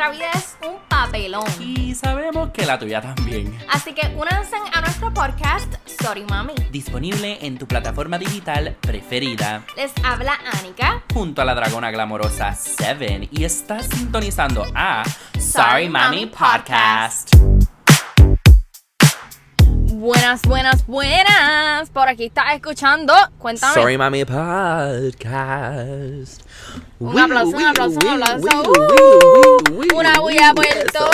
nuestra vida es un papelón. Y sabemos que la tuya también. Así que únanse a nuestro podcast Sorry Mami. Disponible en tu plataforma digital preferida. Les habla Anika. Junto a la dragona glamorosa Seven. Y estás sintonizando a Sorry Sorry Mami Mami Podcast. Buenas, buenas, buenas. Por aquí estás escuchando. Cuéntame. Sorry Mami Podcast. Un aplauso, un aplauso, un aplauso. Una bulla por eso.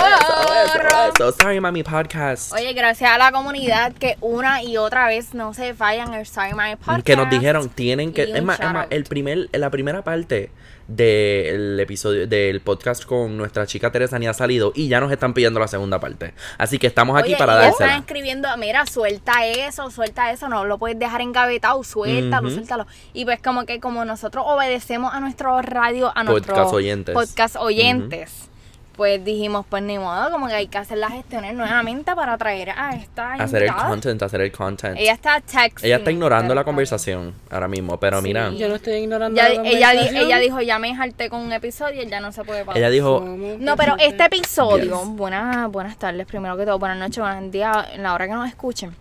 Sorry Mami Podcast. Oye, gracias a la comunidad que una y otra vez no se fallan el Sorry Mami Podcast. que nos dijeron tienen que es más, es más, el primer la primera parte del episodio del podcast con nuestra chica Teresa ni ha salido y ya nos están pidiendo la segunda parte. Así que estamos aquí Oye, para ya están escribiendo, mira, suelta eso, suelta eso, no lo puedes dejar engavetado, suéltalo, suéltalo. Y pues como que como nosotros obedecemos a nuestro radio, a nuestros Podcast oyentes. podcast oyentes, pues dijimos, pues ni modo, como que hay que hacer las gestiones nuevamente para traer a esta hacer el content hacer el content Ella está texting. ella está ignorando la conversación ahora mismo pero mira Sí. Yo no estoy ignorando Ya- la ella, di- conversación. ella dijo, ya me jalté con un episodio y ya no se puede parar. ella dijo No, pero este episodio, Yes. buenas, buenas tardes, primero que todo, buenas noches, buenos días, en la hora que nos escuchen.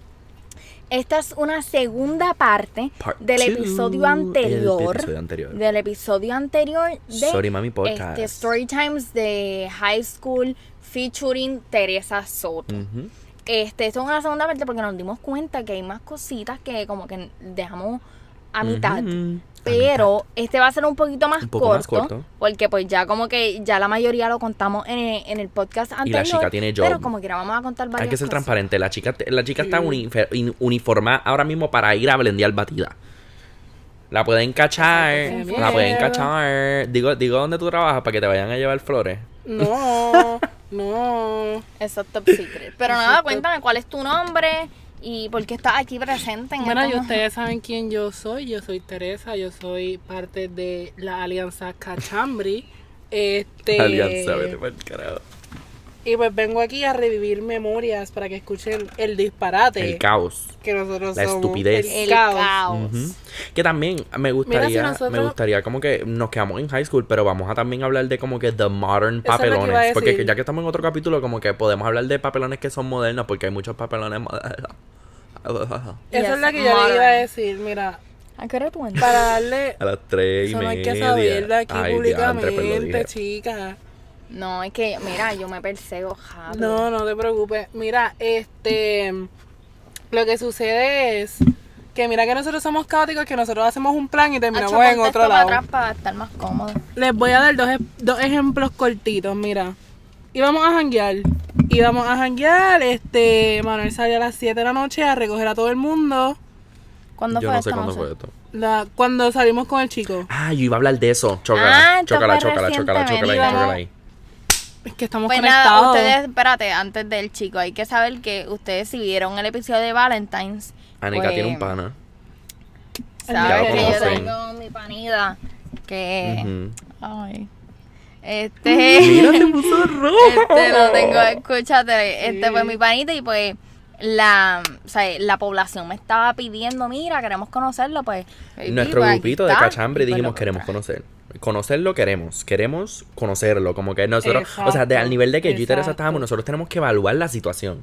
Esta es una segunda parte Part del episodio anterior. el episodio anterior. Del episodio anterior de Sorry Mami Podcast. este, Story Times de High School featuring Teresa Soto. Ujú. Este, esto es una segunda parte porque nos dimos cuenta que hay más cositas que como que dejamos a mitad. Pero este va a ser un poquito más, Un poco corto, más corto. Porque pues ya como que ya la mayoría lo contamos en el, en el podcast Y anterior. la chica tiene job. Pero como quiera vamos a contar varias hay que ser cosas. transparente la chica la chica está in- uniformada ahora mismo para ir a blendear batida la pueden cachar la pueden cachar digo digo dónde tú trabajas para que te vayan a llevar flores No, no. Eso es top secret. Pero nada, cuéntame cuál es tu nombre y por qué estás aquí presente en Bueno, y ustedes saben quién yo soy. Yo soy Teresa, yo soy parte de la Alianza Cachambri. Este, alianza vete pa'l carajo Y pues vengo aquí a revivir memorias para que escuchen el disparate el caos que nosotros la somos. estupidez. El caos. Que también me gustaría, nosotros- me gustaría como que nos quedamos en high school, pero vamos a también hablar de como que the modern Eso es lo que iba a papelones. Porque ya que estamos en otro capítulo, como que podemos hablar de papelones que son modernos, porque hay muchos papelones modernos. Eso Yes, es lo que yo le iba a decir. Mira, ¿A qué hora tú entras? para darle. A las tres y Eso no hay media. que saberlo aquí Ay, pues públicamente, dije. No, es que, mira, yo me persego, Javi. No, no te preocupes. Mira, este. Lo que sucede es que mira que nosotros somos caóticos, que nosotros hacemos un plan y terminamos Hacho, en otro lado. atrás para estar más cómodo. Les voy a dar dos, dos ejemplos cortitos, mira. Íbamos a janguear. Íbamos a janguear, este, Manuel salió a las 7 de la noche a recoger a todo el mundo. ¿Cuándo Yo fue no sé esto? cuándo fue esto. La, cuando salimos con el chico. Ah, yo iba a hablar de eso. Ah, Chócala, esto chócala, chócala, chócala, chócala, ahí, recientemente. chócala ahí. Es que estamos Pues nada, conectados. ustedes, espérate, antes del chico, hay que saber que ustedes si vieron el episodio de Valentine's. Anika pues, tiene un pana. Sabes que yo tengo mi panida que... Ay. Este... Mira, te puso rojo. Este lo tengo, escúchate, este fue mi panita y pues la, o sea, la población me estaba pidiendo, mira, queremos conocerlo, pues. Nuestro pues, grupito de cachambre Y pues, dijimos queremos conocer. Conocerlo queremos, queremos conocerlo, como que nosotros, o sea, de, al nivel de que yo y Teresa estábamos, nosotros tenemos que evaluar la situación.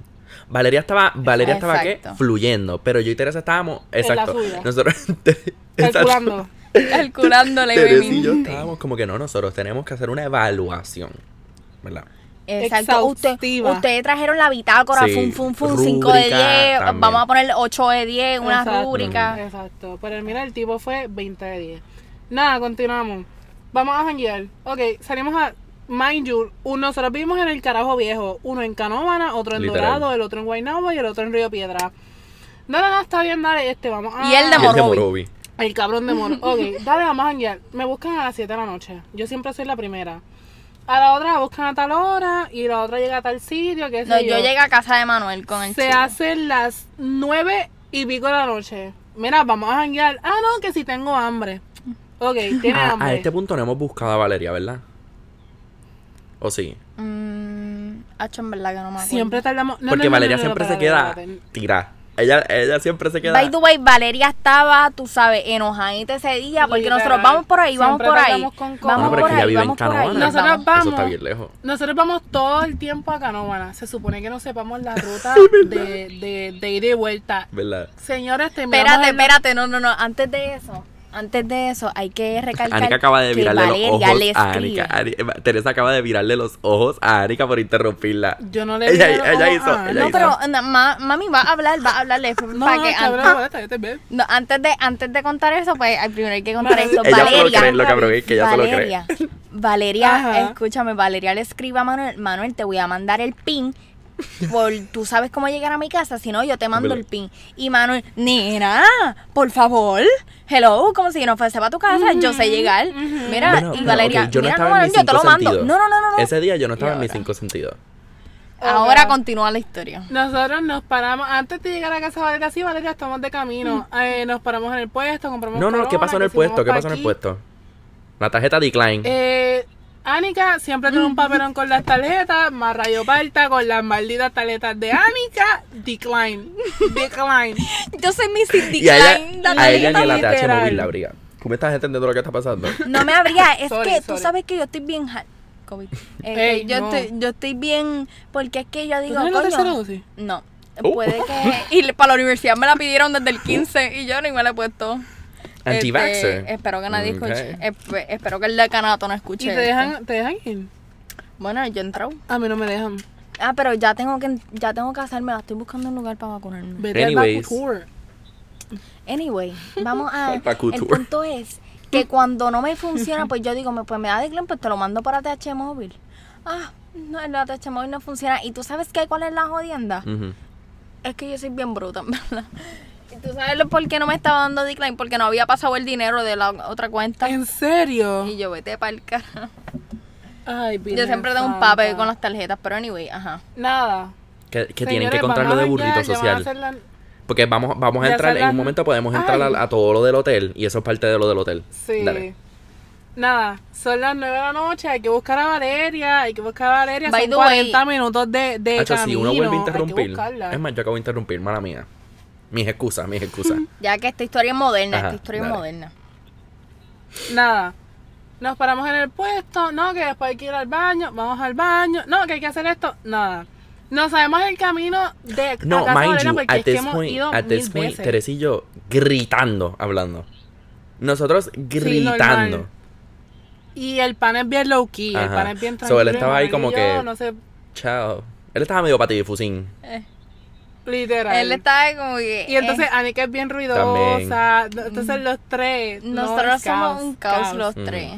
Valeria estaba, Valeria estaba qué, fluyendo, pero yo y Teresa estábamos, la exacto, nosotros. Calculando. Calculándole, Teresa baby. y yo estábamos como que no, nosotros tenemos que hacer una evaluación, ¿verdad? Exacto. Usted, ustedes trajeron la bitácora, Sí, fum, fum, fum, 5 de rúbrica 10, también. vamos a poner 8 de 10, una Exacto, rúbrica. Exacto. Pero mira, el tipo fue 20 de 10. Nada, continuamos. Vamos a janguear. Ok, salimos a. Mind you, un- nosotros vivimos en el carajo viejo. Uno en Canóvana, otro en Literal. Dorado, el otro en Guaynabo y el otro en Río Piedra. No, no, no, está bien, dale, este, vamos a. Y el de Y el de Morovi. Morovi. El cabrón de Moro. Ok, dale, vamos a janguear. Me buscan a las 7 de la noche. Yo siempre soy la primera. A la otra la buscan a tal hora y la otra llega a tal sitio, qué sé No, yo. yo llegué a casa de Manuel con el Se chico. hacen las 9 y pico de la noche. Mira, vamos a janguear. Ah, no, que si tengo hambre. Ok, tiene hambre. a este punto no hemos buscado a Valeria, ¿verdad? ¿O sí? Mm, hacho, en verdad que no me acuerdo. Siempre tardamos. no, Porque no, no, Valeria no, no, siempre se queda espérate. tira. Ella, ella siempre se queda. By the way, Valeria estaba, tú sabes, enojadita ese día porque Literal. nosotros vamos por ahí, vamos Siempre por ahí. con. Vamos por es que ella ahí, vive en vamos por ahí. Nosotros vamos. Eso está bien lejos. Nosotros vamos todo el tiempo a Canóvana. Se supone que no sepamos la ruta de, de, de ida y vuelta. ¿Verdad? Señores, terminamos Espérate, espérate, no, no, no, antes de eso, antes de eso, hay que recalcar Anika acaba de virarle los Valeria ojos le a escribe. Anika. Ani- Teresa acaba de virarle los ojos a Anika por interrumpirla. Yo no le Ella- los ella ojos hizo- a- ella No, hizo. pero na- ma- mami va a hablar, va a hablarle No, para no, que cabrón, an- veo. no, antes de antes de contar eso, pues primero hay que contar Ella esto. lo Valeria, cree, lo cabrón es que ella se lo cree. Valeria, Valeria, Ajá. escúchame, Valeria le escribe a Manuel, Manuel, te voy a mandar el pin. Por, tú sabes cómo llegar a mi casa, si no yo te mando el pin. Y Manuel, nena, por favor, hello, como si yo no fuese para tu casa, yo sé llegar. Mira, Bueno, y Valeria, yo no mira, estaba no, en Manuel, mis yo te lo mando. sentidos. No, no, no, no. Ese día yo no estaba en mis cinco sentidos. Ahora continúa la historia. Nosotros nos paramos, antes de llegar a casa de Valeria, sí, Valeria, estamos de camino. Eh, nos paramos en el puesto, compramos No, no, ¿qué Corona, pasó en el puesto? ¿Qué pa' pasó en el puesto? La tarjeta decline. Eh, Anika siempre tiene un papelón con las tarjetas, más rayo parta con las malditas tarjetas de Anika, decline, decline. Yo soy Missy y a ella, Decline, la a ella ni. ATH literal. móvil la briga. ¿Tú me estás entendiendo lo que está pasando? No me abría, es Sorry, que tú sorry. sabes que yo estoy bien COVID. Eh, Ey, que yo no. estoy yo estoy bien porque es que yo ¿Tú digo, la tercera coño. dosis? No. Oh. Puede que y para la universidad me la pidieron desde el 15 y yo ni me la he puesto. Anti-vaxxer. Este, espero que nadie escuche. Espe- espero que el decanato no ¿Y escuche. te esto. dejan, te dejan ir? Bueno, yo he entrado. A mí no me dejan. Ah, pero ya tengo que ya tengo que hacerme, estoy buscando un lugar para vacunarme. Vete Anyways. al. Anyway, vamos a. El punto es que cuando no me funciona, pues yo digo, me- pues me da decline, pues te lo mando por ATH móvil. Ah, no, el ATH móvil no funciona. ¿Y tú sabes qué? ¿Cuál es la jodienda? Es que yo soy bien bruta, en verdad. ¿Y tú sabes lo- por qué no me estaba dando decline? Porque no había pasado el dinero de la otra cuenta. ¿En serio? Y yo vete para el carajo. Ay, Yo siempre tengo un papel con las tarjetas, pero anyway, ajá. Nada. Que, que tienen que Señores, contar lo vamos de burrito janguear, ya van a social. Porque vamos, vamos a entrar, en un momento podemos entrar a, a todo lo del hotel y eso es parte de lo del hotel. Sí. Dale. Nada, son las 9 de la noche, hay que buscar a Valeria, hay que buscar a Valeria, By son the way- 40 minutos de, de Hacho, camino, si uno vuelve a interrumpir, es más, yo acabo de interrumpir, mala mía. Mis excusas, mis excusas. Ya que esta historia es moderna, Ajá, esta historia es moderna. Nada, nos paramos en el puesto, no, que después hay que ir al baño, vamos al baño, no, que hay que hacer esto, nada. No sabemos el camino de No, a casa de mind you, porque at es que this hemos point, ido at mil this point, veces. Teresa y yo gritando, hablando. Nosotros gritando. Y el pan es bien low key, el pan es bien So, tranquilo. él estaba ahí como yo, que- No sé, Chao. Él estaba medio patifusín. Eh, literal. Él estaba como que. Y entonces eh, Anika es bien ruidosa. Entonces los tres. no, nosotros es somos caos, un caos, caos. los Mm. tres.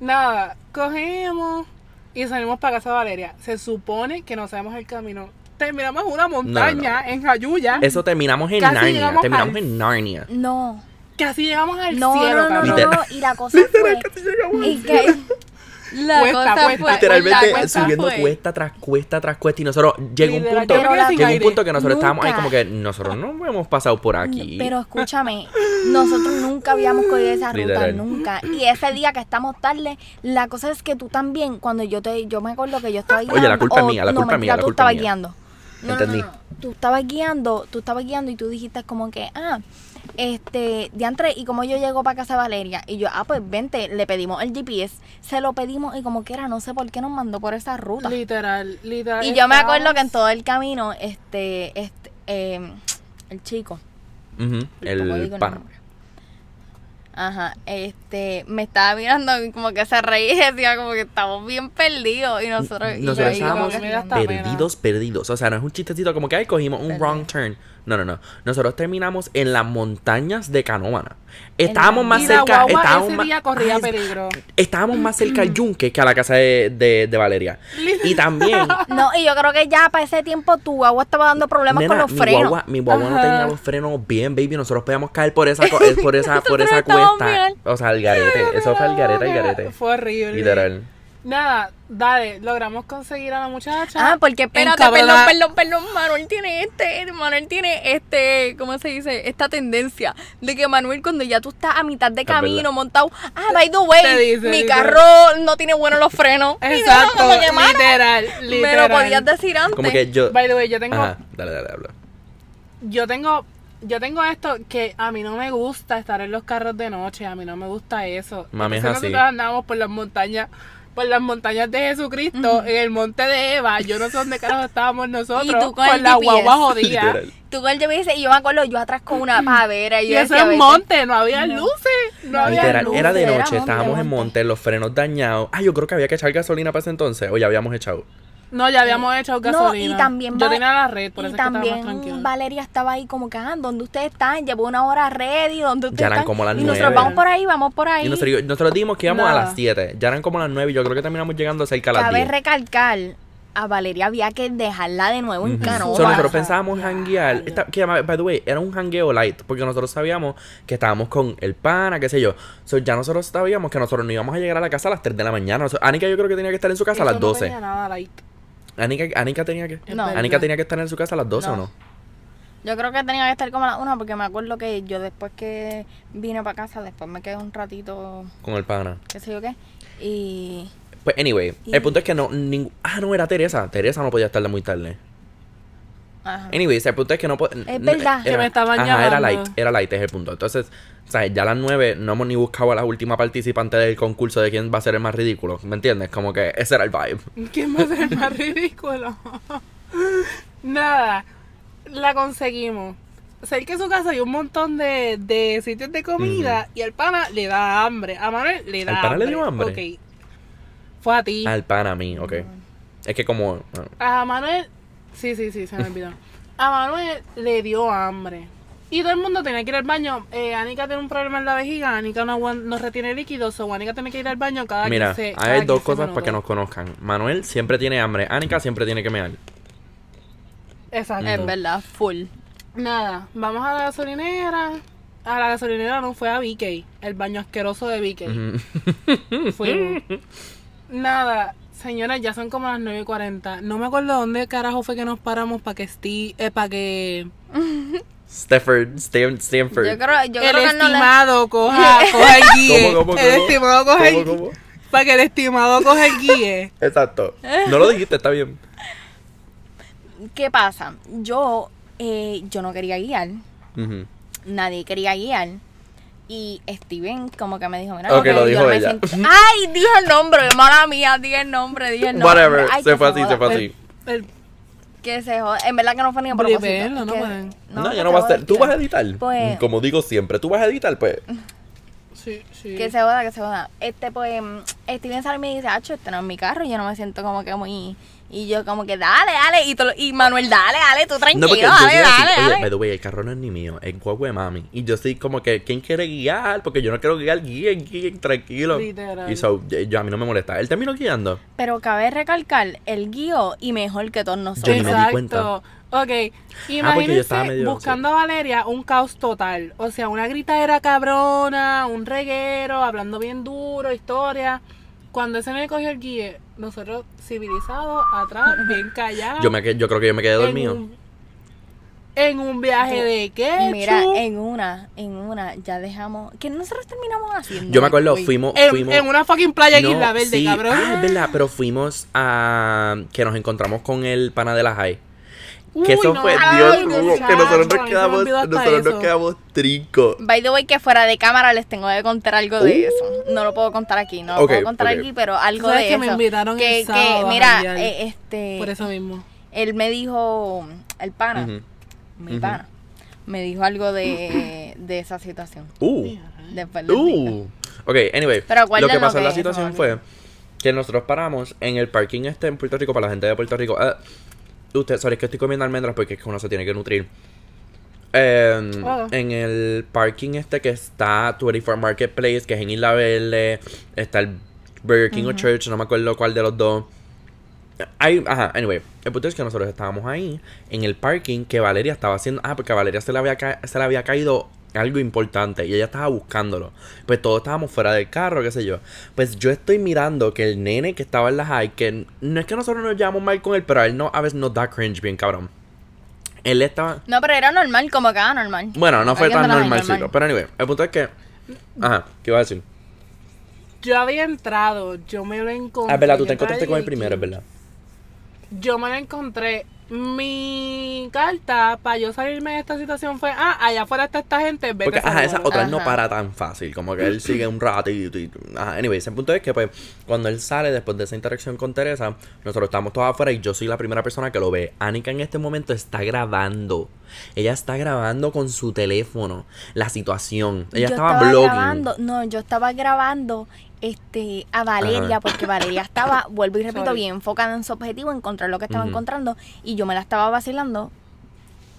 Nada, cogemos y salimos para casa de Valeria. Se supone que no sabemos el camino. Terminamos en una montaña en Jayuya. Eso terminamos en Casi Narnia. llegamos Terminamos al- en Narnia. No. Casi llegamos al No, cielo, no, no, cabrón. no, Literal. no, Y la cosa fue. y que. La Cuesta, cosa cuesta. fue. Literalmente subiendo fue- cuesta tras cuesta tras cuesta. Y nosotros llegó un punto. Llegó un punto que nosotros estábamos ahí como que nosotros no hemos pasado por aquí. Pero escúchame, nosotros nunca habíamos cogido esa ruta, Literal. nunca. Y ese día que estamos tarde, la cosa es que tú también, cuando yo te, yo me acuerdo que yo estaba Oye, guiando. la culpa es o- mía, la no, culpa es mía, la tú culpa estabas es mía. guiando. No, no, Entendí. no, no. Tú estabas guiando, tú estabas guiando y tú dijiste como que, ah, este, diantre, y como yo llego para casa de Valeria, y yo, ah, pues vente, le pedimos el GPS, se lo pedimos y como que era, no sé por qué nos mandó por esa ruta. Literal, literal. Y yo me acuerdo que en todo el camino, este, este, eh, el chico, Tampoco El pana. Ajá, este, me estaba mirando y como que se reía decía como que estamos bien perdidos y nosotros, Nosotros ahí como estábamos perdidos, perdidos. O sea, no es un chistecito como que ay, cogimos un wrong turn. No, no, no. Nosotros terminamos en las montañas de Canóvana. Estábamos más cerca. guagua Estábamos ese más, día corría Ay, peligro. estábamos más cerca al yunque que a la casa de, de, de Valeria. Y también. No, y yo creo que ya para ese tiempo tu agua estaba dando problemas nena, con los mi frenos. guagua, mi guagua no tenía los frenos bien, baby. Nosotros podíamos caer por esa, co- eh, por esa, por esa cuesta. O sea, al garete. Eso fue al garete, al garete. Fue horrible. Literal. Nada, dale, logramos conseguir a la muchacha. Ah, porque espérate, perdón, perdón, perdón, Manuel tiene este, Manuel tiene este, ¿cómo se dice? Esta tendencia de que Manuel cuando ya tú estás a mitad de camino verdad. montado, ah, by the way, dice, mi dice. carro no tiene buenos los frenos. Exacto, mano, literal, Me literal. lo podías decir antes. Como que yo. By the way, yo tengo, Ajá, dale, dale, habla. yo tengo yo tengo esto que a mí no me gusta estar en los carros de noche, a mí no me gusta eso. Mami, es así. nosotros andamos por las montañas, por las montañas de Jesucristo, en el monte de Eva, yo no sé dónde carajo estábamos nosotros, Y tú con con el la guagua jodida. Literal. Tú con el GPS y yo me acuerdo, yo atrás con una pavera. Y, Y eso es monte, no había luces, no había Literal, luces. era de era noche, monte, estábamos en monte. monte, los frenos dañados. Ah, yo creo que había que echar gasolina para ese entonces, o ya habíamos echado. No, ya habíamos hecho No, gasolina. y también Yo tenía la red, por y eso es que también tranquilos. Valeria estaba ahí como que, ah, ¿dónde ustedes están? Llevo una hora ready, ¿dónde ustedes Ya eran están? como las y nosotros nueve. vamos por ahí, vamos por ahí. Y nosotros, nosotros dijimos que íbamos a Nada. las 7, ya eran como las 9 y yo creo que terminamos llegando cerca a las Cabe 10. recalcar, a Valeria había que dejarla de nuevo en. Canova. So, nosotros pensábamos hanguear. esta- que, by the way, era un hangueo light. Porque nosotros sabíamos que estábamos con el pana, qué sé yo. So, ya nosotros sabíamos que nosotros no íbamos a llegar a la casa a las 3 de la mañana. So, Anika yo creo que tenía que estar en su casa a Eso las no 12. tenía nada light. Anika, Anika tenía que. No. Anika tenía que estar en su casa a las 12 o No. Yo creo que tenía que estar como a la una porque me acuerdo que yo después que vine para casa, después me quedé un ratito, Con el pana. qué sé yo qué, y... Pues, anyway, Y- el punto es que no. ningún- ah, no, era Teresa. Teresa no podía estar de muy tarde. Ajá. Anyways, el punto es que no po- n- verdad. Que me estaban ajá, era llamando. light, era light, es el punto. Entonces, o sea, ya a las 9 no hemos ni buscado a la última participante del concurso de quién va a ser el más ridículo. ¿Me entiendes? Como que ese era el vibe. ¿Quién va a ser el más ridículo? Nada, la conseguimos. Cerca de su casa hay un montón de, de sitios de comida y al pana le da hambre. A Manuel le da ¿Al pana hambre. le dio hambre? Ok. Fue a ti. Al pan a mí, ok. Es que como. bueno, A Manuel, sí, sí, sí, se me olvidó. A Manuel le dio hambre. Y todo el mundo tenía que ir al baño. Eh, Anika tiene un problema en la vejiga. Anika no, no retiene líquidos. O Anika tiene que ir al baño cada Mira, 15 cada hay dos 15 cosas para que nos conozcan. Manuel siempre tiene hambre. Anika siempre tiene que mear. Exacto. Es verdad, full. Nada, vamos a la gasolinera. A la gasolinera no fue a BK, el baño asqueroso de BK. Fuimos. Nada, señores, ya son como las 9 y 40. No me acuerdo dónde carajo fue que nos paramos para que Steve, eh, para que Stafford, Stan- Stanford. Yo creo, yo el creo que no le... estimado coja, coja el guía. ¿Cómo, cómo, el cómo? estimado coja el ¿Cómo, cómo? Para que el estimado coja el guía. Exacto. No lo dijiste, está bien. ¿Qué pasa? Yo, eh, yo no quería guiar, nadie quería guiar. Y Steven como que me dijo, mira, Ok, yo lo no dijo me ella. siento- Ay, dije el nombre, mala mía, dije el nombre, dije el nombre. Whatever. Ay, se fue así, se fue así. El- Que se joda. En verdad que no fue ni a propósito. No que-. No, que ya no va a ser. ¿Tú vas a editar? Pues- Como digo siempre, ¿tú vas a editar? Pues. sí, sí. Que se joda, que se joda. Este, pues, Steven sale y me dice, Acho, este no es mi carro. Yo no me siento como que muy. Y yo, como que, dale, dale. Y, Manuel, dale, dale, tú tranquilo, No, porque yo dale, así. dale, Oye, by the way, el carro no es ni mío, es guagua de mami. Y yo soy como que, ¿quién quiere guiar? Porque yo no quiero guiar, guíen, guíen, tranquilo. Literal. Y so, yo, yo- a mí no me molesta. Él terminó guiando. Pero cabe recalcar, el guío y mejor que todos nosotros. Yo ni me di cuenta. Ah, Ok, yo imagínense estaba medio- buscando a Valeria un caos total. O sea, una gritadera cabrona, un reguero, hablando bien duro, historia. Cuando ese me cogió el guía, nosotros civilizados, atrás, bien callados. Yo, me, yo creo que yo me quedé en dormido. un, en un viaje de qué Mira, en una, en una, ya dejamos. que nosotros terminamos haciendo? Yo me acuerdo, fuimos. en, fuimos en una fucking playa en No, Isla Verde, sí. cabrón. Ah, es verdad, pero fuimos a. que nos encontramos con el pana de la high. Que eso no. fue, Ay, Dios no, que nosotros nos quedamos, nosotros nos quedamos trinco. By the way, que fuera de cámara les tengo que contar algo de Uh. eso. No lo puedo contar aquí, no lo puedo contar aquí, pero algo Sabes de que eso. me invitaron que, el sábado que, mira, eh, este, Por eso mismo. él me dijo, el pana, mi pana, me dijo algo de, de esa situación. Uh. Después. Uh. Ok, anyway. Pero lo que pasó en la situación fue que nosotros paramos en el parking este en Puerto Rico para la gente de Puerto Rico. Ah, usted, sorry, es que estoy comiendo almendras porque es que uno se tiene que nutrir. Eh, Ah. En el parking este que está 24 Marketplace, que es en Isla Verde, está el Burger King o Church, no me acuerdo cuál de los dos. Hay, ajá, anyway, el punto es que nosotros estábamos ahí en el parking que Valeria estaba haciendo. Ah, porque a Valeria se le había, ca- se le había caído algo importante y ella estaba buscándolo. Pues todos estábamos fuera del carro, qué sé yo. Pues yo estoy mirando que el nene que estaba en la high, que no es que nosotros nos llevamos mal con él, pero a él no, a veces nos da cringe bien, cabrón. Él estaba. No, pero era normal, como que era normal. Bueno, no fue tan normalcito. normal. Pero anyway, el punto es que. Ajá, ¿qué iba a decir? Yo había entrado, yo me lo encontré. Ah, es verdad, tú te encontraste con el allí. primero, es verdad. Yo me lo encontré Mi carta para yo salirme de esta situación fue, ah, allá afuera está esta gente, vete Porque, a ajá, esa otra no para tan fácil. Como que él sigue un ratito y. Ajá, anyways, el punto es que, pues, cuando él sale después de esa interacción con Teresa, nosotros estamos todos afuera y yo soy la primera persona que lo ve. Anika en este momento está grabando. Ella está grabando con su teléfono la situación. Ella yo estaba, estaba blogging. grabando, no, yo estaba grabando este a Valeria Ajá. porque Valeria estaba, vuelvo y repito, Sorry. bien enfocada en su objetivo, encontrar lo que estaba encontrando y yo me la estaba vacilando.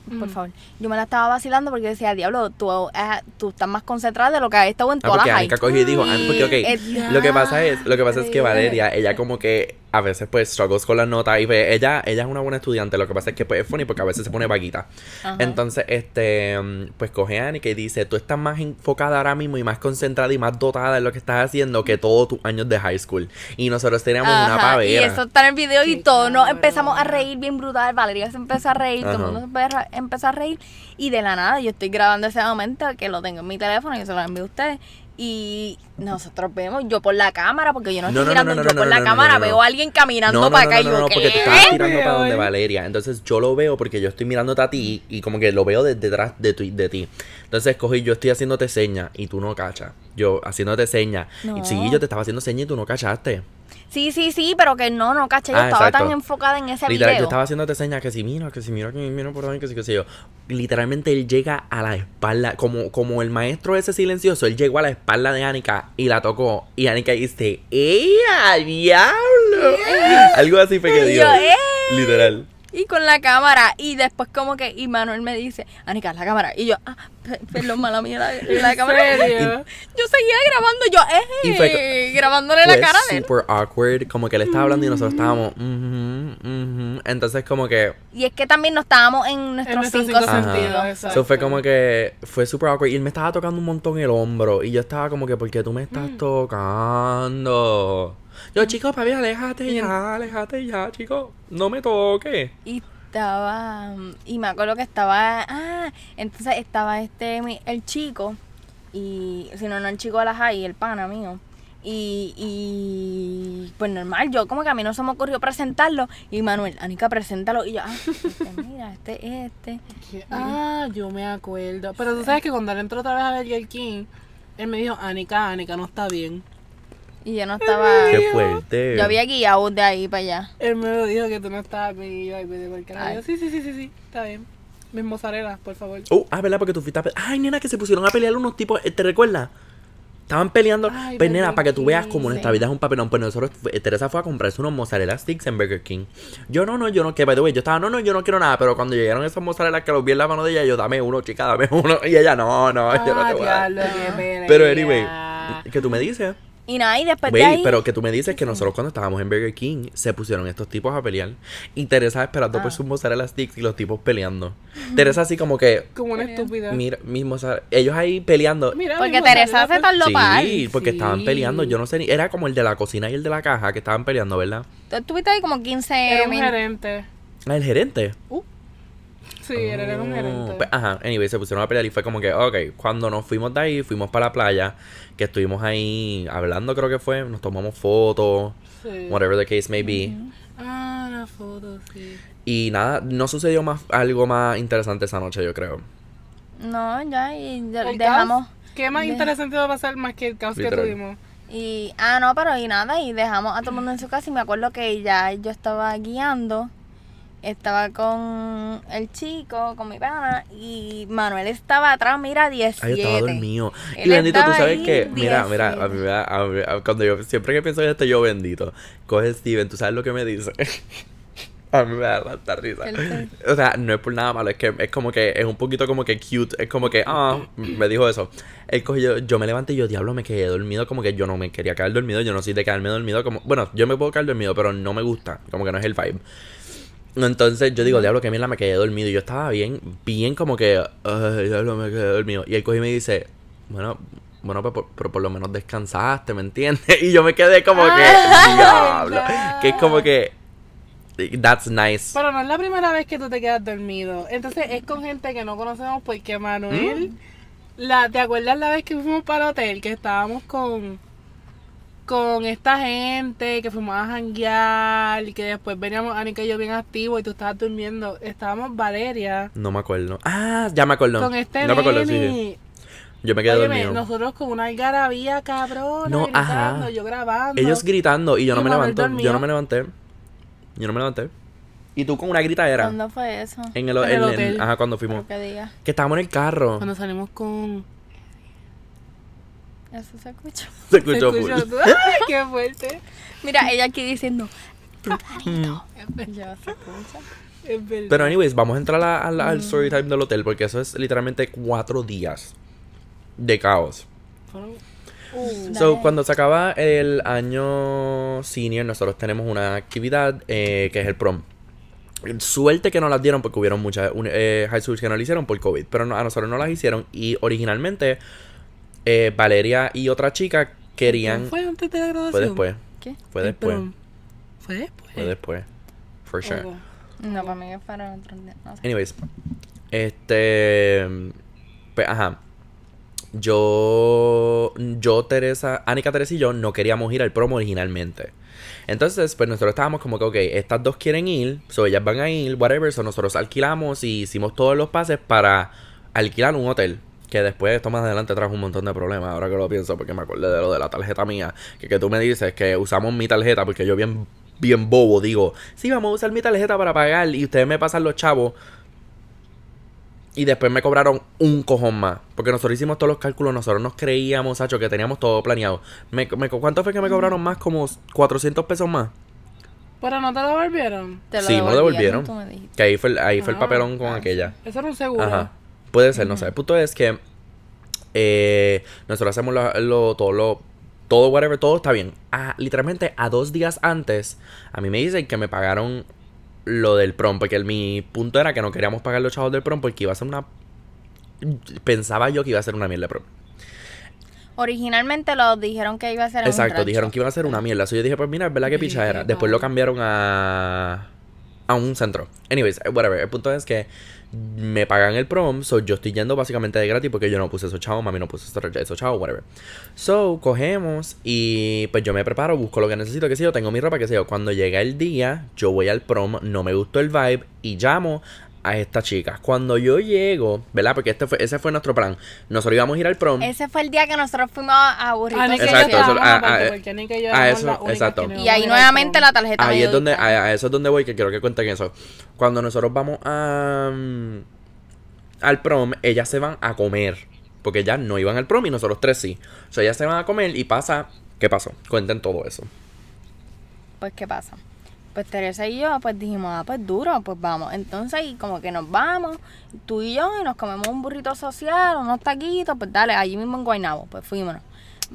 Por Mm. favor, yo me la estaba vacilando porque decía, diablo, tú, ah, tú estás más concentrada de lo que has estado en Ah, porque las Anika high. cogió y dijo, ah, porque, ok, Eh, lo que pasa es, lo que pasa es que. Valeria, ella como que a veces pues struggles con las notas y pues, ella, ella es una buena estudiante, lo que pasa es que pues es funny porque a veces se pone vaguita. Ajá. Entonces, este, mm, pues coge a Anika y dice, tú estás más enfocada ahora mismo y más concentrada y más dotada en lo que estás haciendo que todos tus años de high school. Y nosotros teníamos una Ajá, pavera. Y eso está en el video y todos nos empezamos a reír bien brutal. Valeria se empezó a reír, todo el Ajá. mundo se empe- ra- empezó a reír. Y de la nada, yo estoy grabando ese momento que lo tengo en mi teléfono y yo se lo envío a ustedes. Y nosotros vemos, yo por la cámara, porque yo no estoy no, no, mirando, no, yo no, por no, la cámara no, no. veo a alguien caminando No, no, para no, acá no, y yo, no, ¿qué? porque tú estabas tirando para donde. Valeria. Entonces yo lo veo porque yo estoy mirándote a ti y como que lo veo desde detrás de, tu, de ti. Entonces cogí, yo estoy haciéndote señas y tú no cachas. Yo haciéndote señas. No. Y sí, yo te estaba haciendo señas y tú no cachaste. Sí, sí, sí, pero que no, no, caché, yo Ah, estaba exacto. tan enfocada en ese Literal, video. yo estaba haciéndote señas que si mira, que si mira, que mira por ahí, que si, que si yo. Literalmente él llega a la espalda, como, como el maestro ese silencioso, él llegó a la espalda de Anika y la tocó. Y Anika dice, ¡Ea, diablo! Algo así fue que ¡eh! Literal. Y con la cámara. Y después como que, y Manuel me dice, Anika, la cámara. Y yo, ah, pe- perdón, mala mía, la, la ¿En cámara. serio? Yo seguía grabando, yo, eh, Y fue- grabándole la cara de él. super awkward, como que él estaba hablando y nosotros estábamos, "Ujú, ujú". entonces como que, Y es que también no estábamos en nuestros nuestros cinco cinco sentidos. eso fue como que fue super awkward y él me estaba tocando un montón el hombro y yo estaba como que, ¿por qué tú me estás Mm. tocando? Yo, chicos, papi, aléjate ya, aléjate ya, chicos, no me toques. Y estaba, y me acuerdo que estaba, ah, entonces estaba este, mi- el chico, y, si no, no el chico de la high, el pana mío. Y, y pues normal, yo como que a mí no se me ocurrió presentarlo. Y Manuel, Anika, preséntalo. Y yo, ah, este, mira, este es este. Ah, yo me acuerdo. Pero tú sabes que cuando él entró otra vez a Burger King, él me dijo, Anika, Anika no está bien. Y yo no estaba. Qué fuerte. Yo había guiado de ahí para allá. Él me lo dijo que tú no estabas bien y yo, el carajo. Ay. Yo, Sí, sí, sí, sí, sí, está bien. Mis mozzarella, por favor. Oh, ah, ¿verdad? Porque tú fuiste a pe- Ay, nena, que se pusieron a pelear unos tipos, ¿te recuerdas? Estaban peleando. Ay, pues nena, para que tú veas como nuestra vida es un papelón. Pues nosotros, eh, Teresa fue a comprarse unos mozzarella sticks en Burger King. Yo no, no, yo no, que by the way, yo estaba, no, no, yo no quiero nada. Pero cuando llegaron esos mozzarella que los vi en la mano de ella, yo, dame uno, chica, dame uno. Y ella, no, no, yo no Ah, te voy a dar. qué pelea. Pero anyway, que tú me dices. Y nada, y después de Güey, ahí. pero que tú me dices que nosotros cuando estábamos en Burger King se pusieron estos tipos a pelear. Y Teresa esperando por Ah. sus mozzarella sticks y los tipos peleando. Teresa así como que, Como una estúpida. mira, mis mozzarella- ellos ahí peleando. Mira, Porque Teresa se tardó Sí, para porque estaban Sí. peleando. Yo no sé ni. Era como el de la cocina y el de la caja que estaban peleando, ¿verdad? Tú estuviste ahí como 15 Era un minutos. gerente. Ah, el gerente. Sí, era un Oh, gerente. pues, ajá, anyway, se pusieron a pelear y fue como que, ok, cuando nos fuimos de ahí, fuimos para la playa, que estuvimos ahí hablando, creo que fue, nos tomamos fotos, Sí. whatever the case may be. Ah, la foto, sí. Y nada, no sucedió más algo más interesante esa noche, yo creo. No, ya, y de- El dejamos. caos, ¿Qué más de- interesante va a pasar más que el caos que Literal. tuvimos? Y, ah, no, pero y nada, y dejamos a todo el mundo en su casa y me acuerdo que ya yo estaba guiando, estaba con el chico, con mi pana, y Manuel estaba atrás, mira, 17. Ay, yo estaba dormido. Y bendito, tú sabes que, mira, mira, a 17. mí me da- a mí- a- cuando yo, siempre que pienso en esto, yo bendito. Coge Steven, tú sabes lo que me dice. a mí me da tanta risa. ¿Qué O sea, no es por nada malo, es que es como que es un poquito como que cute, es como que, ah, me dijo eso. Él cogió, yo me levanté y yo, diablo, me quedé dormido, como que yo no me quería quedar dormido, yo no soy de quedarme dormido, como, bueno, yo me puedo quedar dormido, pero no me gusta, como que no es el vibe. Entonces yo digo, diablo, que mierda, me quedé dormido. Y yo estaba bien, bien como que, ay, diablo, me quedé dormido. Y él cogió y me dice, bueno, bueno, pero, por- pero por lo menos descansaste, ¿me entiendes? Y yo me quedé como que, diablo. Que es como que, that's nice. Pero no es la primera vez que tú te quedas dormido. Entonces es con gente que no conocemos porque Manuel, Mm. la, ¿te acuerdas la vez que fuimos para el hotel? Que estábamos con... con esta gente que fuimos a janguear y que después veníamos Anika y yo bien activos y tú estabas durmiendo. Estábamos Valeria. No me acuerdo. Ah, ya me acuerdo. Con este no me acuerdo, sí, nene. sí. Yo me quedé Óyeme, dormido. nosotros con una algarabía cabrona, No, gritando, ajá. yo grabando. Ellos gritando y yo no me levanté. Yo no me levanté. Yo no me levanté. Y tú con una gritadera. ¿Cuándo fue eso? En el, En el en el- hotel. ajá, cuando fuimos. Que diga. Que estábamos en el carro. Cuando salimos con... Eso se escucha. Se escuchó Se full. escuchó- ¡Ay, qué fuerte! Mira, ella aquí diciendo. Mm. Ya se escucha. Es verdad. Pero anyways, vamos a entrar a- a Mm. al story time del hotel porque eso es literalmente cuatro días de caos. Fueron- So, cuando se acaba el año senior, nosotros tenemos una actividad eh, que es el prom. Suerte que no las dieron porque hubieron muchas eh, high schools que no la hicieron por COVID, pero no- a nosotros no las hicieron y originalmente eh, Valeria y otra chica querían... ¿Fue antes de la graduación? Fue después, ¿Qué? fue después. ¿Fue después? fue después, for sure. No, para mí otros días. No sé. Anyways, este. Pues, ajá. Yo. Yo, Teresa. Anika, Teresa y yo no queríamos ir al promo originalmente. Entonces, pues nosotros estábamos como que, ok, estas dos quieren ir, so ellas van a ir, whatever, so nosotros alquilamos y hicimos todos los pases para alquilar un hotel. Que después, esto más adelante trajo un montón de problemas, ahora que lo pienso, porque me acordé de lo de la tarjeta mía. Que, que tú me dices que usamos mi tarjeta, porque yo bien, bien bobo digo, sí, vamos a usar mi tarjeta para pagar y ustedes me pasan los chavos. Y después me cobraron un cojón más. Porque nosotros hicimos todos los cálculos. Nosotros nos creíamos, Sacho, que teníamos todo planeado. Me, me- ¿Cuánto fue que me cobraron más? Como 400 pesos más. ¿Pero no te lo volvieron? Te sí, me lo devolvieron. Que ahí fue el, ahí fue el Ah, papelón con ah, aquella. Eso era un seguro. Ajá. Puede ser, no sé. El punto es que eh, nosotros hacemos lo, lo- todo lo. Todo, whatever, todo está bien. Ah, literalmente a dos días antes, a mí me dicen que me pagaron lo del prom. Porque el- mi punto era que no queríamos pagar los chavos del prom porque iba a ser una. Pensaba yo que iba a ser una mierda de prom. Originalmente lo dijeron que iba a ser un Exacto, dijeron que iban a ser una mierda. Así yo dije, pues mira, es verdad que Sí, picha era. qué Después lo cambiaron a. a un centro. Anyways, eh, whatever. El punto es que me pagan el prom. So yo estoy yendo básicamente de gratis porque yo no puse esos chavos, mami no puso esos chavos, whatever. So cogemos y pues yo me preparo, busco lo que necesito, que sé yo, tengo mi ropa, que sé yo. Cuando llega el día, yo voy al prom, no me gustó el vibe y llamo a esta chica. Cuando yo llego, ¿verdad? Porque este fue, ese fue nuestro plan. Nosotros íbamos a ir al prom. Ese fue el día que nosotros fuimos a Burrito A yo Exacto, eso- ah, ah, yo ah, éramos eso, exacto. Y ahí a nuevamente prom. la tarjeta Ahí es donde, a, a eso es donde voy, que quiero que cuenten eso. Cuando nosotros vamos a, mm, al prom, ellas se van a comer. Porque ellas no iban al prom y nosotros tres sí. O sea, ellas se van a comer y pasa. ¿Qué pasó? Cuenten todo eso. Pues, ¿qué pasa? Pues Teresa y yo, pues dijimos, ah, pues duro, pues vamos. Entonces, y como que nos vamos, tú y yo, y nos comemos un burrito social, unos taquitos, pues dale, allí mismo en Guaynabo, pues fuímonos.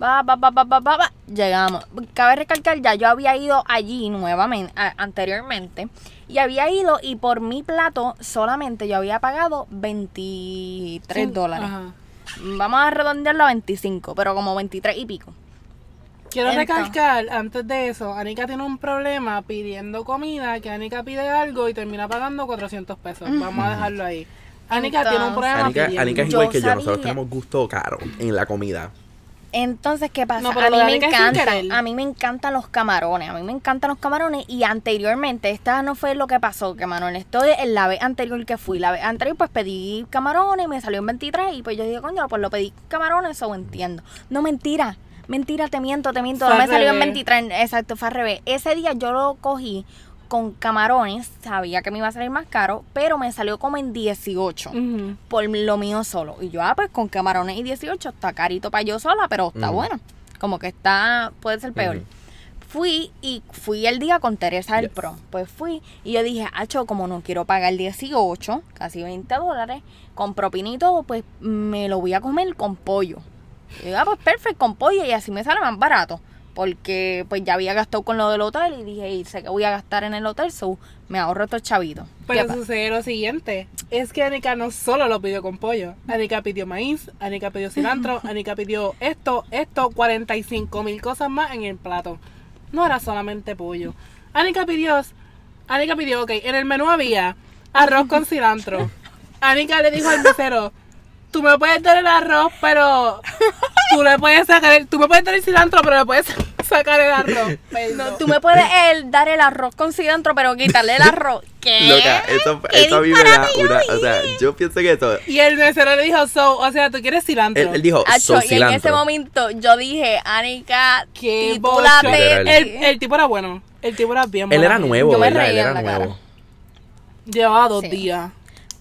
Va, va, va, va, va, va, va, llegamos. Cabe recalcar, ya yo había ido allí nuevamente, a- anteriormente, y había ido y por mi plato solamente yo había pagado 23 Sí, dólares. ajá. Vamos a redondearlo a 25, pero como 23 y pico. Quiero Entonces- recalcar, antes de eso, Anika tiene un problema pidiendo comida, que Anika pide algo y termina pagando 400 pesos. Vamos a dejarlo ahí. Anika tiene un problema Anika, pidiendo. Anika es Yo igual que yo. Nosotros tenemos gusto caro en la comida. Entonces, ¿qué pasa? No, pero a mí me querer. a mí me encantan los camarones, a mí me encantan los camarones y anteriormente, esta no fue lo que pasó, que Manuel, esto es en la vez anterior que fui, la vez anterior pues pedí camarones, me salió en 23 y pues yo dije, coño, pues lo pedí camarones, eso entiendo. No, mentira, mentira, te miento, te miento, no me al salió en revés. 23, exacto, fue al revés. Ese día yo lo cogí con camarones, sabía que me iba a salir más caro, pero me salió como en 18 Ujú. por lo mío solo. Y yo, ah, pues con camarones y 18 está carito para yo sola, pero está bueno. Como que está, puede ser peor. Fui y fui el día con Teresa del Yes. Pro. Pues fui y yo dije, Acho, como no quiero pagar 18, casi 20 dólares, con todo, pues me lo voy a comer con pollo. Y yo, ah, pues perfecto, con pollo y así me sale más barato. Porque pues ya había gastado con lo del hotel y dije, y sé que voy a gastar en el hotel, so me ahorro estos chavitos. ¿Qué Pero sucede lo siguiente, es que Anika no solo lo pidió con pollo, Anika pidió maíz, Anika pidió cilantro, Anika pidió esto, esto, 45 mil cosas más en el plato. No era solamente pollo. Anika pidió, Anika pidió, ok, en el menú había arroz con cilantro. Anika le dijo al mesero, tú me puedes dar el arroz, pero tú le puedes sacar, el- tú me puedes dar el cilantro, pero le puedes sacar el arroz. Perdón. No, tú me puedes el, dar el arroz con cilantro, pero quitarle el arroz. ¿Qué? Loca, eso, ¿Qué eso a mí me da disparate yo una. O sea, yo pienso que eso. Y el mesero le dijo, so, o sea, ¿tú quieres cilantro? Él, él dijo, Acho, so y en ese momento yo dije, Anika, Qué titúlate. El, el tipo era bueno. El tipo era bien Él bueno. era nuevo, Yo me ¿verdad? Él era en la nuevo. cara. Llevaba dos Sí. días.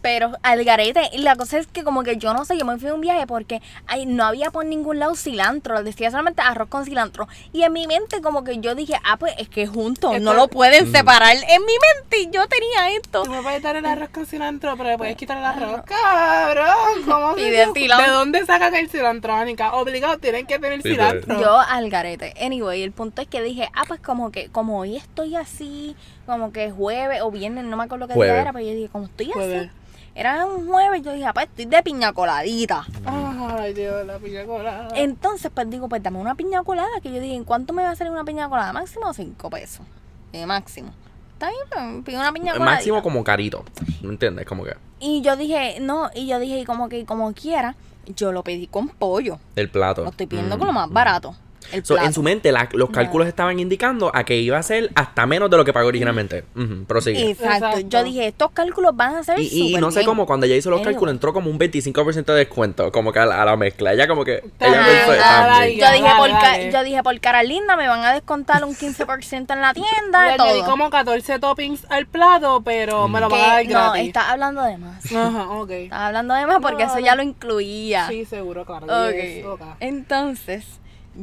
Pero al garete, y la cosa es que como que yo no sé, yo me fui a un viaje porque ay, no había por ningún lado cilantro, decía solamente arroz con cilantro. Y en mi mente como que yo dije, ah, pues es que juntos, no Esto- lo pueden Mm. separar. En mi mente yo tenía esto. Tú me puedes dar el arroz con cilantro, pero le puedes quitar el arroz. Cabrón, ¿cómo Y se de. ¿De dónde sacan el cilantro, Anika? Obligado, tienen que tener Sí, cilantro. Yo al garete. Anyway, el punto es que dije, ah, pues como que, como hoy estoy así, como que jueves o viernes, no me acuerdo qué Jueves. día era, pero yo dije, como estoy Jueves. así. Era un jueves, yo dije, ah, pues estoy de piña coladita. Ay, Dios, la piña colada. Entonces, pues digo, pues dame una piña colada, que yo dije, ¿en cuánto me va a salir una piña colada? Máximo cinco pesos. De máximo. Está bien, pues, pido una piña colada. Máximo como carito. ¿Me entiendes? Como que Y yo dije, no, y yo dije, como que como quiera, yo lo pedí con pollo. el plato. Lo estoy pidiendo Mm, con lo más mm. barato. So, en su mente, la- los No. cálculos estaban indicando a que iba a ser hasta menos de lo que pagó originalmente. Ujú, prosigue. Exacto. Exacto. Yo dije, estos cálculos van a ser Y, y no sé bien. cómo, cuando ella hizo los Anyway. cálculos, entró como un 25% de descuento, como que a la, a la mezcla. Ella como que. Ella pensó, dale, ah. Yo dije, Dale, por dale. yo dije, por cara linda me van a descontar un 15% en la tienda, Le de todo. añadí como 14 toppings al plato, pero me lo van a dar Que, no, gratis. está hablando de más. Ajá, ok. Estaba hablando de más porque No, eso ya lo incluía. Sí, seguro, claro. Ok. yes, ok. Entonces,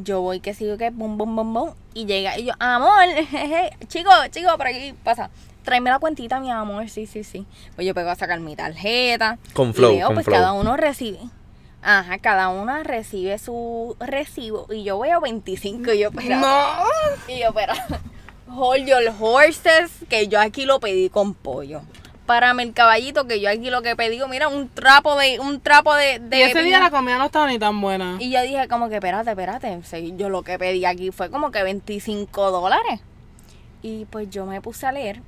yo voy que sigo que bum bum bum bum y llega y yo, amor, jeje, chico, chico, por aquí pasa. Tráeme la cuentita, mi amor, sí, sí, sí. Pues yo pego a sacar mi tarjeta. Con y flow, veo, con pues flow. cada uno recibe. Ajá, cada una recibe su recibo y yo veo 25 y yo, espera. No. Y yo, espera. Hold your horses, que yo aquí lo pedí con pollo. Párame el caballito, que yo aquí lo que pedí, mira, un trapo de, un trapo de, de Y ese día la comida no estaba ni tan buena. Y yo dije como que, espérate, espérate. Yo lo que pedí aquí fue como que 25 dólares. Y pues yo me puse a leer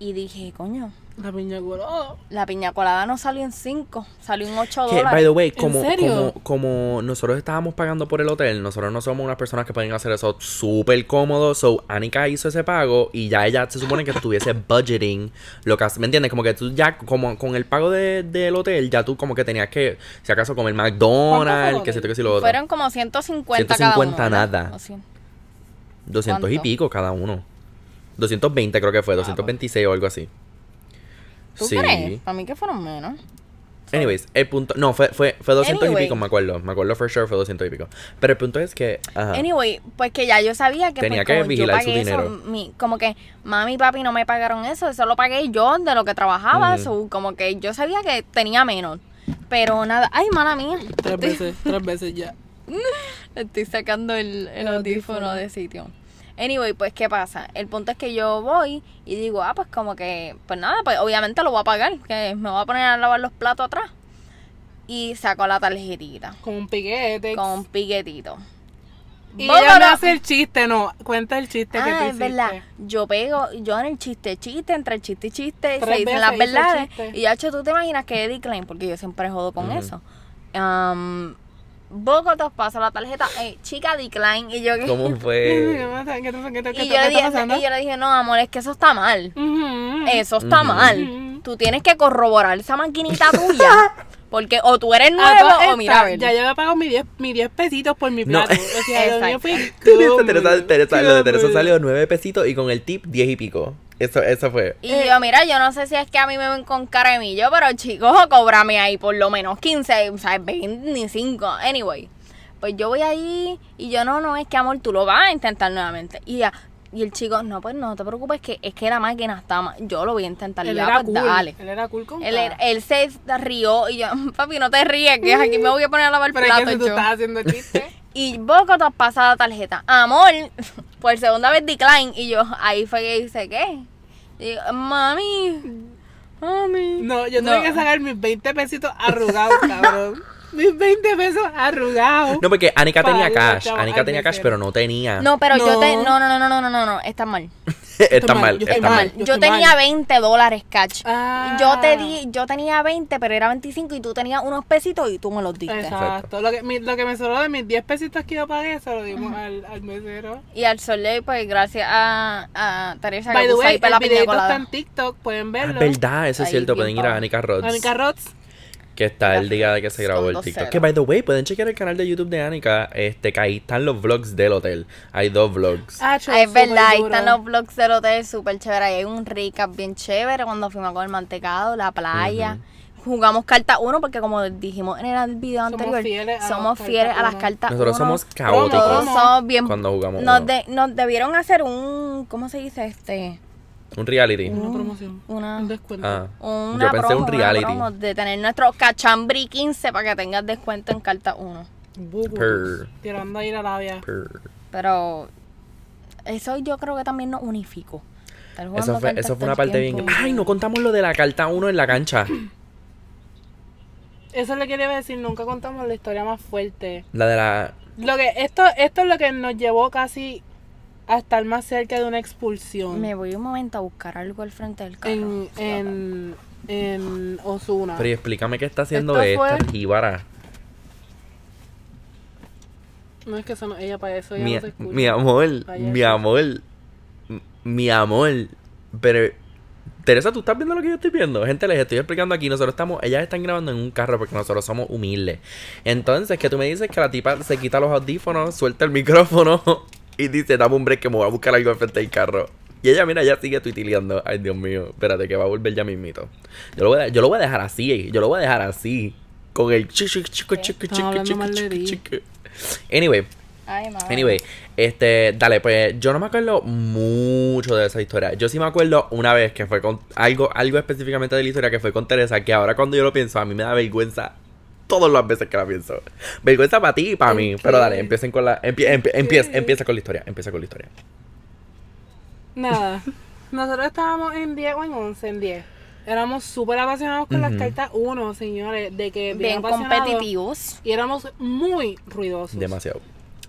y dije, coño, La piña colada. la piña colada no salió en 5, salió en 8 Que, by dólares. the way, ¿En como, serio? como, como nosotros estábamos pagando por el hotel, nosotros no somos unas personas que pueden hacer eso súper cómodo. So, Anika hizo ese pago y ya ella se supone que estuviese budgeting. Lo que ¿Me entiendes? Como que tú ya, como con el pago de- del hotel, ya tú como que tenías que, si acaso, comer McDonald's, ¿Cuánto que tú que si lo otro. Fueron como 150, cada 150 uno. ¿verdad? nada. O cien. 200 y pico cada uno. 220 creo que fue, 226 o algo así. ¿Tú crees? Para mí que fueron menos. Anyways, el punto. No, fue, fue, fue 200 Anyway. y pico, me acuerdo. Me acuerdo for sure, fue 200 y pico. Pero el punto es que. Ajá. Anyway, pues que ya yo sabía que Tenía pues, que vigilar yo su dinero. eso, mi- como que mami y papi no me pagaron eso, eso lo pagué yo de lo que trabajaba, so, como que yo sabía que tenía menos. Pero nada, ay, mala mía. Tres Estoy- veces, tres veces ya. Estoy sacando el, el El audífono audífono. de sitio. Anyway, pues, ¿qué pasa? El punto es que yo voy y digo, ah, pues como que, pues nada, pues obviamente lo voy a pagar, que me voy a poner a lavar los platos atrás. Y saco la tarjetita Con un piquete. con un piquetito. Y ella me hace el chiste, no. Cuenta el chiste que tú Ah, es hiciste. verdad. Yo pego, yo en el chiste, chiste, entre el chiste y chiste, Tres se dicen las verdades. Y ya, hecho, tú te imaginas que Eddie Klein, porque yo siempre jodo con eso. Um, Bogotá pasa la tarjeta, eh, chica decline, y yo que... ¿Cómo ¿Qué fue? te- qué te- qué te- qué Y yo, le dije, pasando? y yo le dije, no, amor, es que eso está mal. Eso está mal. Tú tienes que corroborar esa maquinita tuya. Porque o tú eres Ah, nuevo todas o mira, a ver. Ya yo había pagado mis 10 mis 10 pesitos por mi No. plato. O sea, lo mío fue Teresa, Teresa, Teresa, lo de Teresa salió 9 pesitos y con el tip 10 y pico. Eso, eso fue. Y yo, mira, yo no sé si es que a mí me ven con cara de millo, pero chicos, cóbrame ahí por lo menos 15, o sea, 25. Anyway, pues yo voy ahí y yo, no, no, es que amor, tú lo vas a intentar nuevamente. Y ya, y el chico, no, pues no te preocupes, que es que la máquina está mal. Yo lo voy a intentar. Él Y yo, era "Ah, pues cool. dale. Él era cool con Él, era- él se rió y yo, papi, no te ríes, que aquí me voy a poner a lavar Pero es platos. que si tú yo. estás haciendo chiste. Y Bogotá pasa la tarjeta. Amor, por segunda vez decline. Y yo, ahí fue que dice, ¿qué? Y digo, mami, mami. No, yo No. tuve que sacar mis 20 pesitos arrugados, cabrón. Mis 20 pesos arrugados. No, porque Anika tenía cash. Anika tenía cash, pero no tenía. No, pero yo te. No. No, no, no, no, no, no, está mal. está mal, mal, yo está mal. mal. Yo tenía mal. 20 dólares cash. Ah. Yo te di, yo tenía 20, pero era 25 y tú tenías unos pesitos y tú me los diste. Exacto. Lo que, mi- lo que me sobró de mis 10 pesitos que yo pagué se lo dimos al, al mesero. Y al Soleil, pues gracias a, a Teresa que puso ahí para la piña está en TikTok, pueden Ah, verlo. es verdad, eso es cierto. Pueden ir a. Anika Rods. Anika Rots. Que está el día de que se grabó el TikTok. 2-0. Que by the way, pueden chequear el canal de YouTube de Anika. Este, que ahí están los vlogs del hotel. Hay dos vlogs. Ah, cho, Ah, es verdad, ahí duro. están los vlogs del hotel súper chévere. Ahí hay un recap bien chévere cuando fuimos con el mantecado, la playa. Jugamos carta 1 porque como dijimos en el video Somos anterior, fieles a somos las fieles a cartas las uno. cartas Nosotros uno. somos caóticos Todos somos bien... cuando jugamos Nos, de- nos debieron hacer un... ¿Cómo se dice este? Un reality. Una promoción. Una- Un descuento. Ah. Una Yo pensé promo, un una reality. promo de tener nuestro cachambri 15 para que tengas descuento en carta 1. Bubu. Purr. Tirando ahí la labia. Purr. Pero eso yo creo que también nos unificó. Eso fue, eso fue una parte bien. Ay, no contamos lo de la carta 1 en la cancha. Eso le quería decir, nunca contamos la historia más fuerte. La de la. Lo que, esto, esto es lo que nos llevó casi a estar más cerca de una expulsión. Me voy un momento a buscar algo al frente del carro. en, en, en Osuna. Pero y explícame qué está haciendo Esto fue- esta jíbara. No es que eso no, ella para eso ella Mi, no se escucha. mi amor, Vaya mi amor, mi amor. Pero, Teresa, ¿tú estás viendo lo que yo estoy viendo? Gente, les estoy explicando aquí. Nosotros estamos, ellas están grabando en un carro porque nosotros somos humildes. Entonces, que tú me dices que la tipa se quita los audífonos, suelta el micrófono y dice, dame un break que me voy a buscar algo al frente del carro. Y ella, mira, ella sigue tuitileando. Ay, Dios mío, espérate, que va a volver ya mismito. Yo lo voy a, yo lo voy a dejar así, yo lo voy a dejar así. Con el chico, chico, chico, chico, chico, chico. Anyway, Ay. Anyway, este, dale, pues yo no me acuerdo mucho de esa historia. Yo sí me acuerdo una vez que fue con algo, algo específicamente de la historia que fue con Teresa, que ahora cuando yo lo pienso, a mí me da vergüenza todas las veces que la pienso. Vergüenza para ti y para mí. Pero dale, empiecen con la. empie- empie- empieza, empieza con la historia. Empieza con la historia. Nada. Nosotros estábamos en 10 o en 11, en 10. Éramos súper apasionados con las cartas 1, señores. De que bien, competitivos. Y éramos muy ruidosos. Demasiado.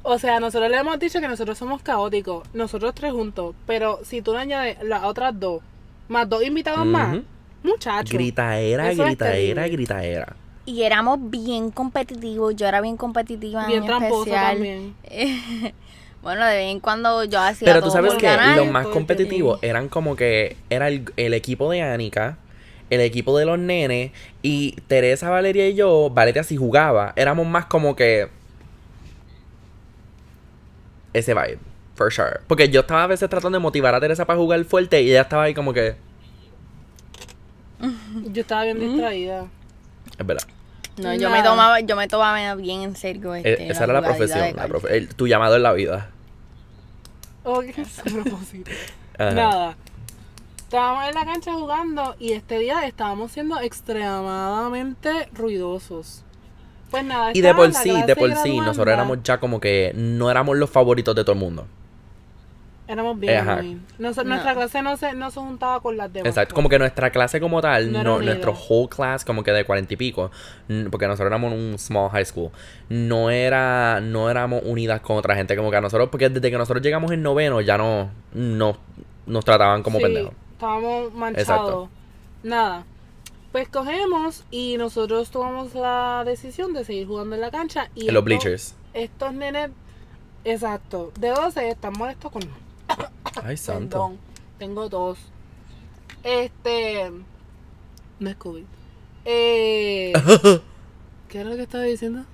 O sea, nosotros le hemos dicho que nosotros somos caóticos. Nosotros tres juntos. Pero si tú le añades las otras dos, más dos invitados más, Ujú. muchachos. Gritaera, gritaera, gritaera. Y éramos bien competitivos. Yo era bien competitiva. Bien especial. también. bueno, de vez en cuando yo hacía Pero tú todo sabes por que ganar. los más competitivos eran como que era el, el equipo de Anika, el equipo de los nenes y Teresa, Valeria y yo, Valeria si jugaba, éramos más como que ese vibe, for sure. Porque yo estaba a veces tratando de motivar a Teresa para jugar fuerte y ella estaba ahí como que Yo estaba bien distraída. Es verdad. No, yo me tomaba, yo me tomaba bien en serio E- este, esa era la profesión, la profe- el- tu llamado en la vida. Ok, a propósito. Ajá. Nada. Estábamos en la cancha jugando y este día estábamos siendo extremadamente ruidosos. Pues nada, Y de por sí, de por sí, nosotros éramos ya como que no éramos los favoritos de todo el mundo. Éramos bien Ajá. No. Nuestra clase no se, no se juntaba con las demás. Exacto, como que nuestra clase como tal, No nuestro whole class como que de cuarenta y pico, porque nosotros éramos un small high school, no era, no éramos unidas con otra gente, como que a nosotros, porque desde que nosotros llegamos en noveno ya no, no nos trataban como Sí, pendejos. Estábamos manchados. Exacto. Nada. Pues cogemos y nosotros tomamos la decisión de seguir jugando en la cancha. Y En los bleachers. Estos nenes, exacto, de 12 están molestos con Ay, santo. Perdón, tengo dos. Este. No es COVID. Eh, ¿Qué era lo que estaba diciendo?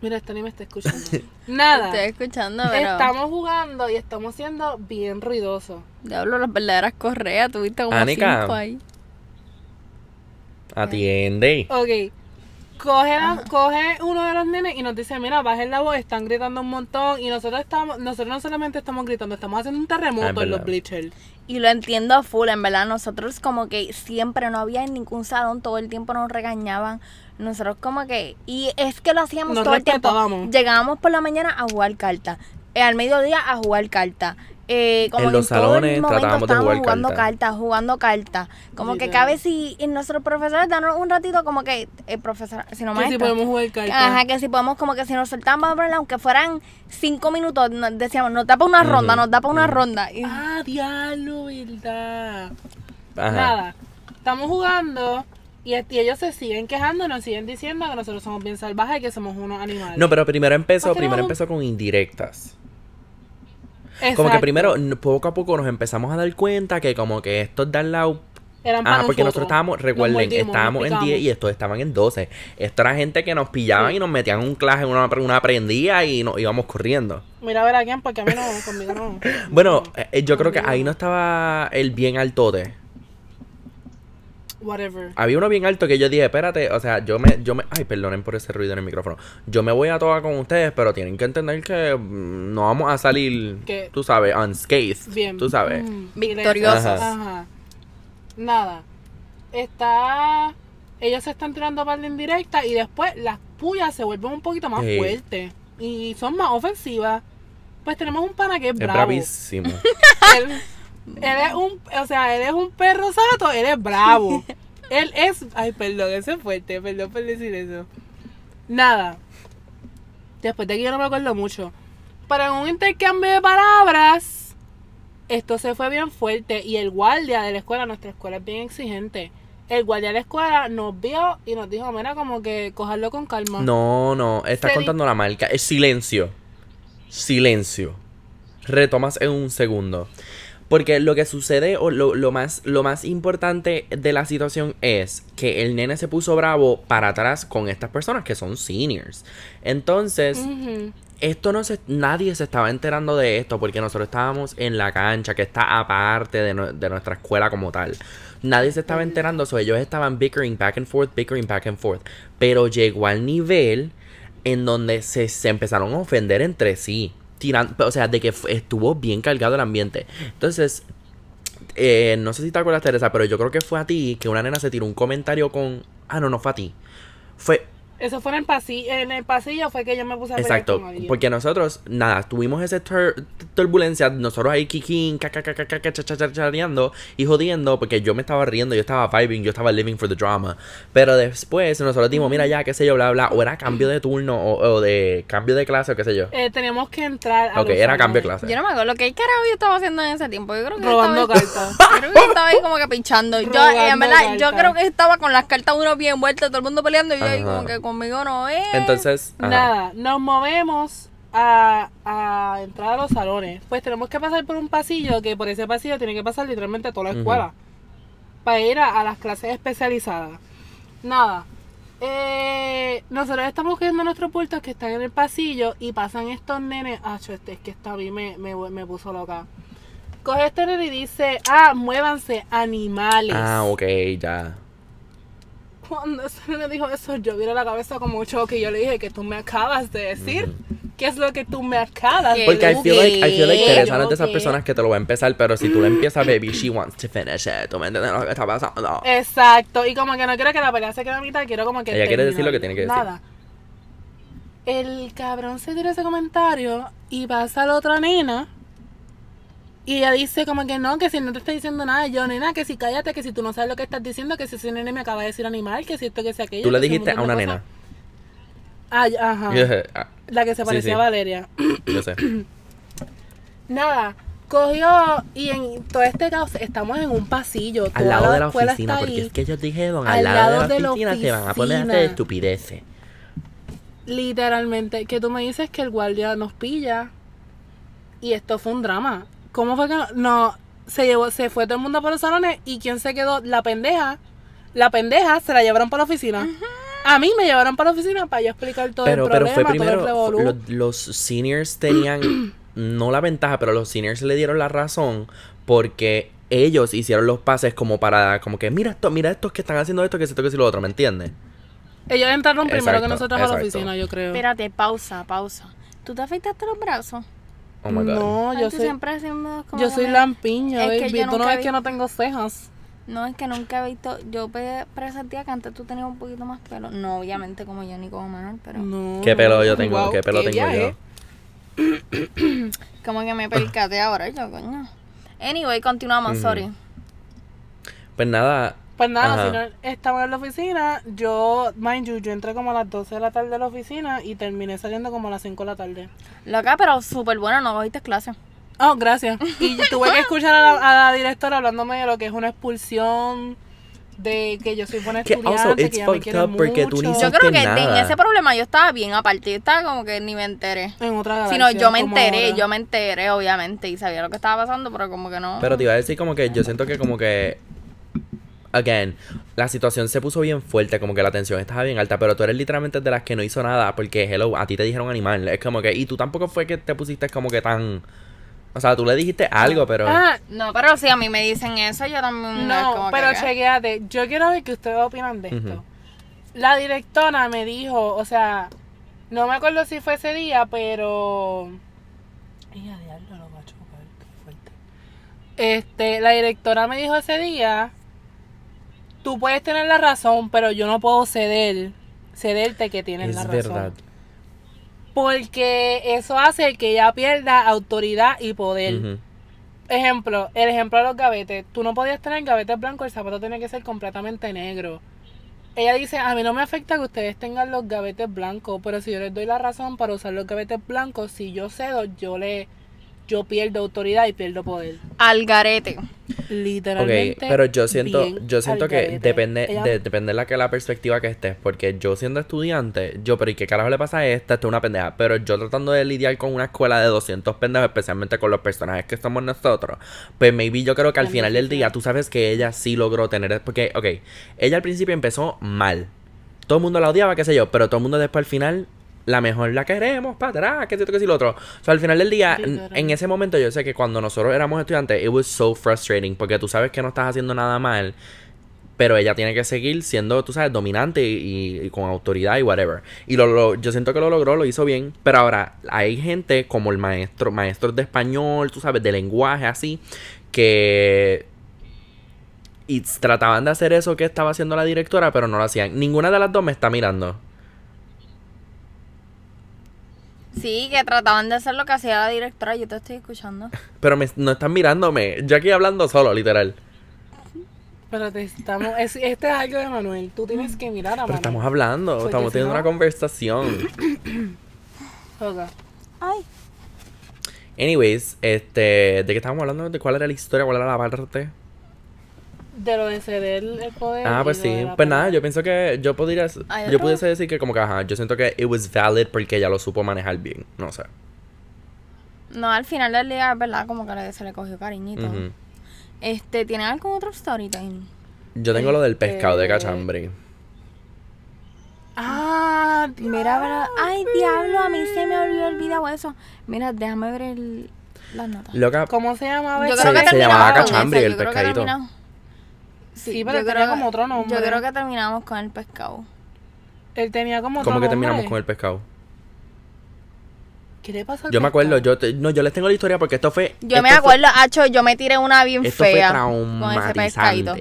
Mira, esta ni me está escuchando. Nada. Estoy escuchando, pero. Estamos jugando y estamos siendo bien ruidosos. Diablo, las verdaderas correas. Tuviste como Anika. cinco ahí. Atiende. Ok. Coge, la- coge uno de los nenes y nos dice, mira, bajen la voz, están gritando un montón. Y nosotros estamos, nosotros no solamente estamos gritando, estamos haciendo un Ah, terremoto en los bleachers. Y lo entiendo a full, en verdad. Nosotros como que siempre no había en ningún salón, todo el tiempo nos regañaban. Nosotros como que... Y es que lo hacíamos Nos todo el tiempo. Llegábamos por la mañana a jugar cartas. Eh, al mediodía a jugar cartas. Eh, como En los todo el salones momento tratábamos de estábamos jugar jugando cartas. cartas, jugando cartas. Como que cabe si y nuestros profesores dan un ratito como que el profesor, si no Que si podemos jugar cartas. Ajá, que si podemos, como que si nos soltamos, aunque fueran cinco minutos, decíamos, nos da para una ronda, nos da para una ronda. Y- Ah, diablo, verdad. Ajá. Nada, estamos jugando y, y ellos se siguen quejando, nos siguen diciendo que nosotros somos bien salvajes y que somos unos animales. No, pero primero empezó, ¿Por qué primero no? empezó con indirectas. Exacto. Como que primero, poco a poco nos empezamos a dar cuenta que como que estos de al lado Eran para Ah, porque nosotros estábamos, recuerden, mordimos, estábamos en picamos. 10 y estos estaban en 12. Esto era gente que nos pillaban Sí. y nos metían un clase, una, una prendía y nos íbamos corriendo. Mira a ver a quién, porque a mí no, conmigo no. Bueno, eh, yo creo que ahí no estaba el bien altote. Whatever. Había uno bien alto que yo dije, espérate, o sea, yo me, yo me, ay, perdonen por ese ruido en el micrófono. Yo me voy a toda con ustedes, pero tienen que entender que mm, no vamos a salir, Que- tú sabes, unscathed, Bien. tú sabes. Mm, Victoriosos. Ajá. Ajá. Nada. Está. Ellos se están tirando par de indirecta y después las puyas se vuelven un poquito más Sí. fuertes. Y son más ofensivas. Pues tenemos un pana que es Es bravo. bravísimo. él, él es un, o sea, él es un perro sato, él es bravo. él es, ay, perdón, eso es fuerte, perdón por decir eso. Nada. Después de aquí yo no me acuerdo mucho. Pero en un intercambio de palabras, esto se fue bien fuerte y el guardia de la escuela, nuestra escuela es bien exigente. El guardia de la escuela nos vio y nos dijo, mira, como que cogerlo con calma. No, no, estás Se di- contando la marca. Es silencio. Silencio. Retomas en un segundo. Porque lo que sucede, o lo, lo más, lo más importante de la situación es que el nene se puso bravo para atrás con estas personas que son seniors. Entonces, esto no se, nadie se estaba enterando de esto porque nosotros estábamos en la cancha que está aparte de, de nuestra escuela como tal. Nadie se estaba enterando, so ellos estaban bickering back and forth, bickering back and forth. Pero llegó al nivel en donde se, se empezaron a ofender entre sí. Tiran, o sea, de que estuvo bien cargado el ambiente. Entonces, eh, no sé si te acuerdas, Teresa, pero yo creo que fue a ti que una nena se tiró un comentario con. Ah, no, no fue a ti. Fue, Eso fue en el pasillo, en el pasillo fue que yo me puse a Exacto, con alguien. porque nosotros, nada, tuvimos esa tur- turbulencia, nosotros ahí kikín, cacacacacachachachareando y jodiendo, porque yo me estaba riendo, yo estaba vibing, yo estaba living for the drama. Pero después nosotros dijimos, mira ya, qué sé yo, bla, bla, o era cambio de turno, o, o de cambio de clase, o qué sé yo. Eh, teníamos que entrar a Ok, era cambio de clase. Yo no me acuerdo qué carajo yo estaba haciendo en ese tiempo. Yo creo que Robando estaba, cartas. yo creo que estaba ahí como que pinchando. Yo, en verdad, yo creo que estaba con las cartas uno bien vueltas, todo el mundo peleando y yo ahí como que conmigo no es. Entonces, ajá. Nada, nos movemos a, a entrar a los salones. Pues tenemos que pasar por un pasillo que por ese pasillo tiene que pasar literalmente toda la escuela. Para ir a, a las clases especializadas. Nada. Eh, nosotros estamos cogiendo nuestros bultos que están en el pasillo y pasan estos nenes. Ah, este es que esto a mí me, me, me puso loca. Coge este nene y dice, ah, muévanse, animales. Ah, ok, ya. Cuando ese nene dijo eso, yo vi la cabeza como un choque y yo le dije que tú me acabas de decir. ¿Qué es lo que tú me acabas de Porque I feel like, I feel like. Teresa no es de esas personas que te lo va a empezar, pero si tú lo empiezas, baby, she wants to finish it. ¿Tú me entiendes lo que está pasando? Exacto, y como que no quiero que la pelea se quede a mitad, quiero como que. Ella quiere decir lo que tiene que decir. Nada. El cabrón se tira ese comentario y pasa a la otra nena. Y ella dice como que no, que si no te está diciendo nada, yo nena, que si cállate, que si tú no sabes lo que estás diciendo, que si ese nene me acaba de decir animal, que si esto, que si aquello. Tú le dijiste a una nena. Ah, ajá. Dije, ah, La que se parecía sí. a Valeria. yo sé. Nada, cogió y en todo este caos estamos en un pasillo. Al lado de la oficina, porque ahí. es que ellos dijeron, Al al lado, lado de la oficina se van a poner a hacer estupideces. Literalmente, que tú me dices que el guardia nos pilla y esto fue un drama. ¿Cómo fue que no? no se llevó, se fue todo el mundo por los salones y quién se quedó, la pendeja, la pendeja se la llevaron para la oficina. A mí me llevaron para la oficina para yo explicar todo Pero, el pero problema, fue todo el primero, fu- los, los seniors tenían, no la ventaja, pero los seniors le dieron la razón porque ellos hicieron los pases como para, como que, mira esto, mira estos que están haciendo esto, que esto, que si lo otro, ¿me entiendes? Ellos entraron primero Exacto, que nosotros a la exacto. oficina, yo creo. Espérate, pausa, pausa. ¿Tú te afeitaste los brazos? Oh my god. no, yo soy, siempre como yo que soy me- lampiña, Es baby. Tú no ves vi- que no tengo cejas. No, es que nunca he visto. Yo presentía que antes tú tenías un poquito más pelo. No, obviamente, como yo ni como Manuel, pero. No. ¿Qué pelo yo tengo? Wow, ¿Qué pelo tengo yo? Como que me percaté ahora, yo, coño. Anyway, continuamos, Ujú. sorry. Pues nada. Pues nada, Ajá. si no estaba en la oficina, yo, mind you, yo entré como a las 12 de la tarde a la oficina y terminé saliendo como a las 5 de la tarde. Loca, pero súper buena, no cogiste clase. Oh, gracias. Y tuve que escuchar a la, a la directora hablándome de lo que es una expulsión, de que yo soy buena Que also, estudiante, it's que ella me fucked quiere up porque tú ni mucho. Yo creo que en ese problema yo estaba bien aparte, yo estaba como que ni me enteré. En otra Si galaxia, no, yo me enteré, ahora. yo me enteré, obviamente, y sabía lo que estaba pasando, pero como que no. Pero te iba a decir como que yo siento que como que again, la situación se puso bien fuerte, como que la tensión estaba bien alta, pero tú eres literalmente de las que no hizo nada porque hello, a ti te dijeron animal, es como que y tú tampoco fue que te pusiste como que tan o sea, tú le dijiste algo, pero Ah, No, pero si a mí me dicen eso, yo también. no, como que, pero ¿qué? chequeate, yo quiero ver qué ustedes opinan de esto. La directora me dijo, o sea, no me acuerdo si fue ese día, pero... Ay, a diablo, lo va a chocar, qué fuerte. Este, la directora me dijo ese día, tú puedes tener la razón, pero yo no puedo ceder, cederte que tienes la es razón. verdad. Porque eso hace que ella pierda autoridad y poder. Ejemplo, el ejemplo de los gavetes. Tú no podías tener gavetes blancos, el zapato tiene que ser completamente negro. Ella dice, a mí no me afecta que ustedes tengan los gavetes blancos, pero si yo les doy la razón para usar los gavetes blancos, si yo cedo, yo le yo pierdo autoridad y pierdo poder. Al garete. Literalmente. Ok, pero yo siento, yo siento que depende, Ella- de, depende de la que la perspectiva que estés, porque yo siendo estudiante, yo, pero ¿y qué carajo le pasa a esta? Esta es una pendeja, pero yo tratando de lidiar con una escuela de 200 pendejos, especialmente con los personajes que somos nosotros, pues maybe yo creo que al final del día tú sabes que ella sí logró tener, porque, ok, ella al principio empezó mal, todo el mundo la odiaba, qué sé yo, pero todo el mundo después al final... La mejor la queremos para atrás, que esto, que si lo otro. O sea, al final del día, en, ese momento yo sé que cuando nosotros éramos estudiantes, it was so frustrating, porque tú sabes que no estás haciendo nada mal, pero ella tiene que seguir siendo, tú sabes, dominante y, y con autoridad y whatever. Y lo, lo- yo siento que lo logró, lo hizo bien. Pero ahora, hay gente como el maestro, maestros de español, tú sabes, de lenguaje, así, que... Y trataban de hacer eso que estaba haciendo la directora, pero no lo hacían. Ninguna de las dos me está mirando. Sí, que trataban de hacer lo que hacía la directora, yo te estoy escuchando. Pero me, no están mirándome. Yo aquí hablando solo, literal. Pero te estamos. es- este es algo de Manuel. Tú tienes que mirar a Pero Manuel. estamos hablando, Porque estamos si teniendo no- una conversación. Ok. Ay. Anyways, este, ¿de qué estábamos hablando? ¿De cuál era la historia? ¿Cuál era la parte? De lo de ceder el poder. Ah, pues sí. Pues nada, yo pienso que yo podría, yo pudiese decir que como que ajá, yo siento que it was valid porque ella lo supo manejar bien, no sé. No, al final del día, es verdad, como que se le cogió cariñito. Este, ¿tienen algún otro story time? Yo tengo lo del Este- pescado de cachambre. Ah, Mira, ¿verdad? Ay, diablo, a mí se me había olvidado eso. Mira, déjame ver el, las notas. Loca, ¿Cómo se llamaba? Yo creo que se llamaba ese, el pescadito. Sí, pero yo tenía creo- como otro nombre. Yo creo que terminamos con el pescado. Él tenía como otro ¿cómo que nombre. terminamos con el pescado? ¿Qué le pasó al Yo me acuerdo, yo te- no, yo les tengo la historia porque esto fue Yo esto me fue- acuerdo, Hacho, yo me tiré una bien esto fue fea con ese pescadito.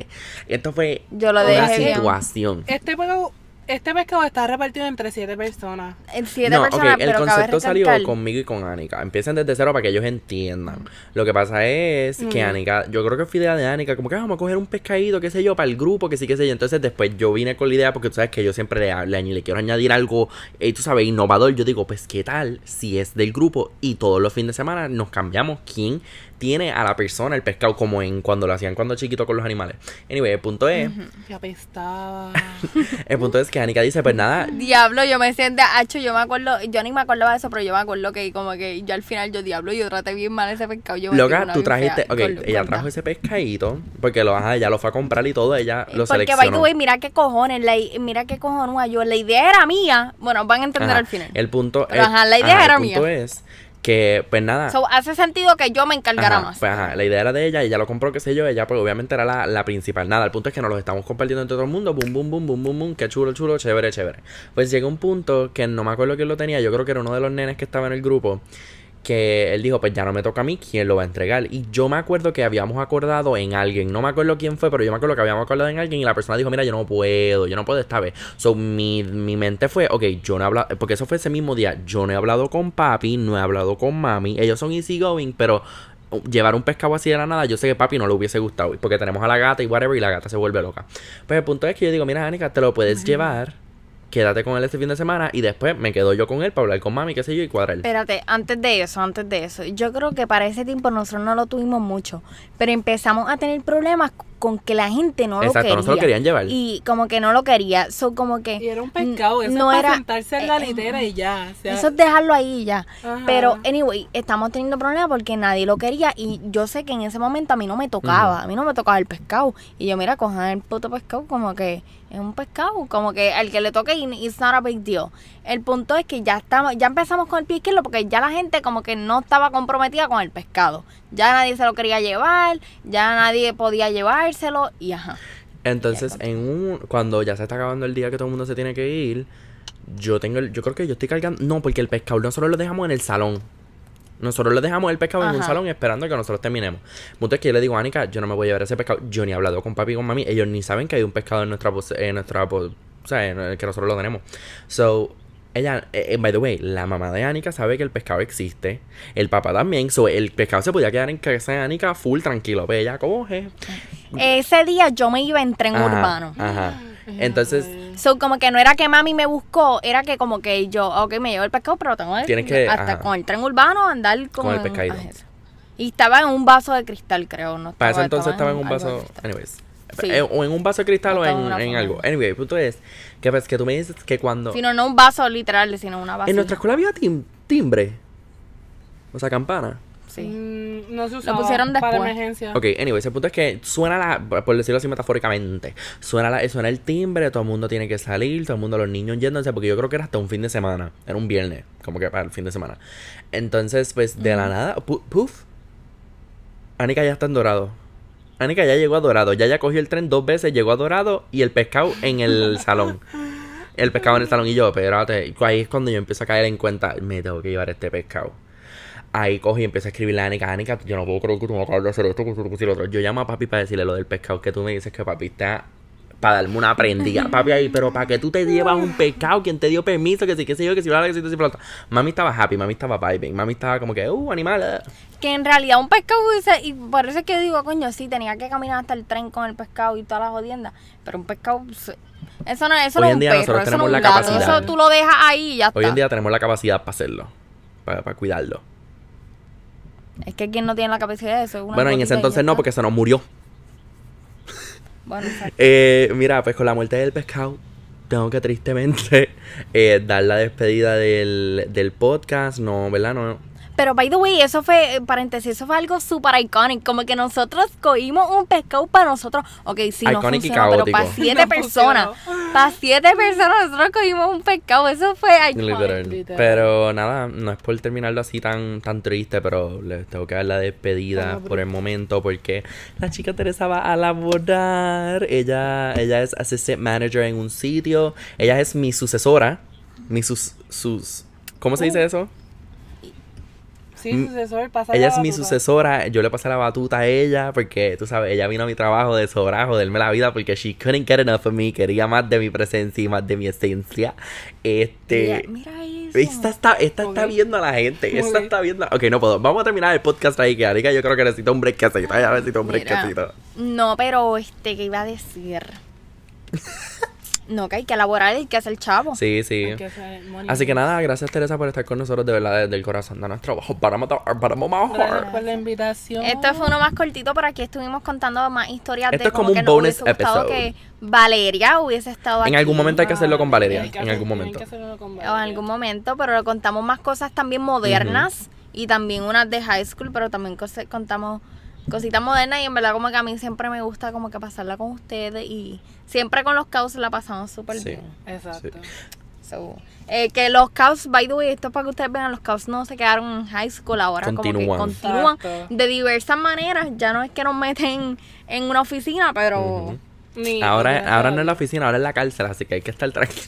Esto fue Yo lo una dejé bien. situación. Este pescado, este pescado está repartido entre siete personas. En siete No, personas, ok, el pero concepto cabe salió conmigo y con Anika. Empiecen desde cero para que ellos entiendan. Lo que pasa es que. Anika, yo creo que fue idea de Anika, como que "Ah, vamos a coger un pescadito, qué sé yo, para el grupo, que sí, qué sé yo. Entonces después yo vine con la idea, porque tú sabes que yo siempre le, le, le quiero añadir algo, eh, tú sabes, innovador. Yo digo, pues qué tal si es del grupo y todos los fines de semana nos cambiamos quién tiene a la persona el pescado, como en cuando lo hacían cuando chiquito con los animales. Anyway, el punto es, Que apestaba. el punto es que Anika dice, pues nada, Diablo, yo me siento, Hacho, yo me acuerdo, yo ni me acordaba de eso, pero yo me acuerdo que como que yo al final, yo diablo, yo traté bien mal ese pescado. Yo Loca, tú trajiste, fea, ok, ella trajo ese pescadito, porque lo, ajá, ella lo fue a comprar y todo, ella lo Porque, by the seleccionó. way, mira qué cojones, la, mira qué cojonúa yo. La idea era mía. Bueno, van a entender Ajá, al final. El punto, Pero, el- ajá, la idea ajá, era el punto mía. es que, pues nada, So, hace sentido que yo me encargara Ajá, más. Pues ajá, la idea era de ella, ella lo compró, qué sé yo, ella pues obviamente era la, la principal. Nada, el punto es que nos lo estamos compartiendo entre todo el mundo, boom, boom, boom, boom, boom, boom, qué chulo, chulo, chévere, chévere. Pues llega un punto que no me acuerdo quién lo tenía, yo creo que era uno de los nenes que estaba en el grupo, que él dijo, pues ya no me toca a mí, ¿quién lo va a entregar? Y yo me acuerdo que habíamos acordado en alguien, no me acuerdo quién fue, pero yo me acuerdo que habíamos acordado en alguien y la persona dijo, mira, yo no puedo, yo no puedo esta vez. So, mi, mi mente fue, ok, yo no he hablado, porque eso fue ese mismo día, yo no he hablado con papi, no he hablado con mami, ellos son easygoing, pero llevar un pescado así de la nada, yo sé que papi no le hubiese gustado, porque tenemos a la gata y whatever, y la gata se vuelve loca. Pues el punto es que yo digo, mira, Anika, te lo puedes llevar quédate con él este fin de semana y después me quedo yo con él para hablar con mami, qué sé yo, y cuadrar. Espérate, antes de eso, antes de eso, yo creo que para ese tiempo nosotros no lo tuvimos mucho, pero empezamos a tener problemas con que la gente no Exacto, lo quería. no se lo querían llevar. Y como que no lo quería, so como que Y era un pescado, eso no es para era- sentarse en la eh, litera y ya. o sea, eso es dejarlo ahí y ya. Ajá. Pero, anyway, estamos teniendo problemas porque nadie lo quería y yo sé que en ese momento a mí no me tocaba, a mí no me tocaba el pescado. Y yo, mira, cojan el puto pescado como que es un pescado, como que al que le toque y it's not a big deal. El punto es que ya estamos, ya empezamos con el pie izquierdo porque ya la gente como que no estaba comprometida con el pescado. Ya nadie se lo quería llevar, ya nadie podía llevárselo y ajá. Entonces, en un, cuando ya se está acabando el día que todo el mundo se tiene que ir, yo tengo el, yo creo que yo estoy cargando, no, porque el pescado nosotros lo dejamos en el salón. Nosotros le dejamos el pescado en un salón esperando que nosotros terminemos. Punto es que yo le digo a Anika, yo no me voy a llevar ese pescado. Yo ni he hablado con papi y con mami. Ellos ni saben que hay un pescado en nuestra, en nuestra, o sea, en el que nosotros lo tenemos. So, ella, eh, eh, by the way, la mamá de Anika sabe que el pescado existe. El papá también. So, el pescado se podía quedar en casa de Anika full tranquilo. Pero ella coge. Ese día yo me iba en tren Ajá, urbano. Ajá. Entonces, So, como que no era que mami me buscó, era que como que yo, ok, me llevo el pescado, pero tengo que Tienes que- hasta ajá. con el tren urbano andar como Con el pescadito. ah. Y estaba en un vaso de cristal, creo. No Para eso estaba- entonces estaba en un vaso. Anyways. Sí. Eh, O en un vaso de cristal o en en, algo. Anyway, el punto es que, pues, que tú me dices que cuando. Sino no un vaso literal, sino una vasija. En nuestra escuela había tim- timbre. O sea, campana. Sí. mm, no se usaba pusieron para después. emergencia. Ok, anyways, el punto es que suena la, por decirlo así metafóricamente, suena, la, suena el timbre, todo el mundo tiene que salir, todo el mundo, los niños yéndose, porque yo creo que era hasta un fin de semana, era un viernes, como que para el fin de semana. Entonces, pues, de la nada, pu- puff, Anika ya está en Dorado. Anika ya llegó a Dorado, ya ya cogió el tren dos veces, llegó a Dorado y el pescado en el salón. El pescado en el salón y yo, espérate, ahí es cuando yo empiezo a caer en cuenta, me tengo que llevar este pescado. Ahí cogí y empecé a escribirle a Anika, Anika, yo no puedo creer que tú me acabas de hacer esto, que tú otro. Yo llamo a papi para decirle lo del pescado, que tú me dices que papi está para darme una prendida. Papi ahí, pero para que tú te llevas un pescado, ¿quién te dio permiso? Que sí, que sé yo, que si bla, que si, que si. Mami estaba happy, mami estaba vibing, mami estaba como que, uh, animal. eh". Que en realidad un pescado hubiese, y por eso es que digo, coño, sí, tenía que caminar hasta el tren con el pescado y todas las jodiendas. Pero un pescado, eso no, eso Hoy no es en un día perro, nosotros eso no tenemos es la un gato. capacidad. Eso tú lo dejas ahí y ya Hoy está. en día tenemos la capacidad para hacerlo, para, para cuidarlo. Es que quien no tiene la capacidad de eso. es una Bueno, en ese y entonces no, porque se nos murió. Eh, mira, pues con la muerte del pescado, tengo que tristemente eh, dar la despedida del, del podcast. No, ¿verdad? No. Pero, by the way, eso fue, eh, paréntesis, eso fue algo súper icónico. Como que nosotros cogimos un pescado para nosotros. Ok, sí, no Iconic y funcionó, pero para siete No personas. funcionó. Para siete personas nosotros cogimos un pescado. Eso fue icónico. Literal. literal. Pero nada, no es por terminarlo así tan, tan triste, pero les tengo que dar la despedida por el momento porque la chica Teresa va a laborar. Ella, ella es assistant manager en un sitio. Ella es mi sucesora. Mi sus, sus ¿Cómo se dice eso? Sí, Mm, sucesor, pasa Ella la es mi sucesora, yo le pasé la batuta a ella porque, tú sabes, ella vino a mi trabajo de sobra, joderme la vida porque she couldn't get enough of me, quería más de mi presencia y más de mi esencia. Este... Mira, mira eso. Esta está, esta está viendo a la gente. Esta está viendo. Ok, no puedo. Vamos a terminar el podcast ahí. Que Arica, yo creo que necesito un breakcito. Ya necesito un Mira. breakcito. No, pero este, ¿qué iba a decir? no, que hay que elaborar y que hacer chavo. Sí, sí. Que. Así que nada, gracias Teresa por estar con nosotros de verdad desde el corazón de nuestro trabajo. Para matar, para Gracias por la invitación. Este fue uno más cortito, pero aquí estuvimos contando más historias Esto de es como como un que nos bonus hubiese gustado episode. que Valeria hubiese estado En aquí. algún momento hay que hacerlo con Valeria. En algún momento. que hacerlo con O en Valeria. algún momento, pero le contamos más cosas también modernas y también unas de high school, pero también contamos cositas modernas y en verdad como que a mí siempre me gusta como que pasarla con ustedes y siempre con los caos la pasamos súper Sí. bien. Exacto. So, eh, que los caos, by the way, esto es para que ustedes vean, los caos no se quedaron en high school ahora, como que Continúan. continúan Exacto. de diversas maneras. Ya no es que nos meten en una oficina, pero Ahora, ni- ahora no es la oficina, ahora es la cárcel. Así que hay que estar tranquilo.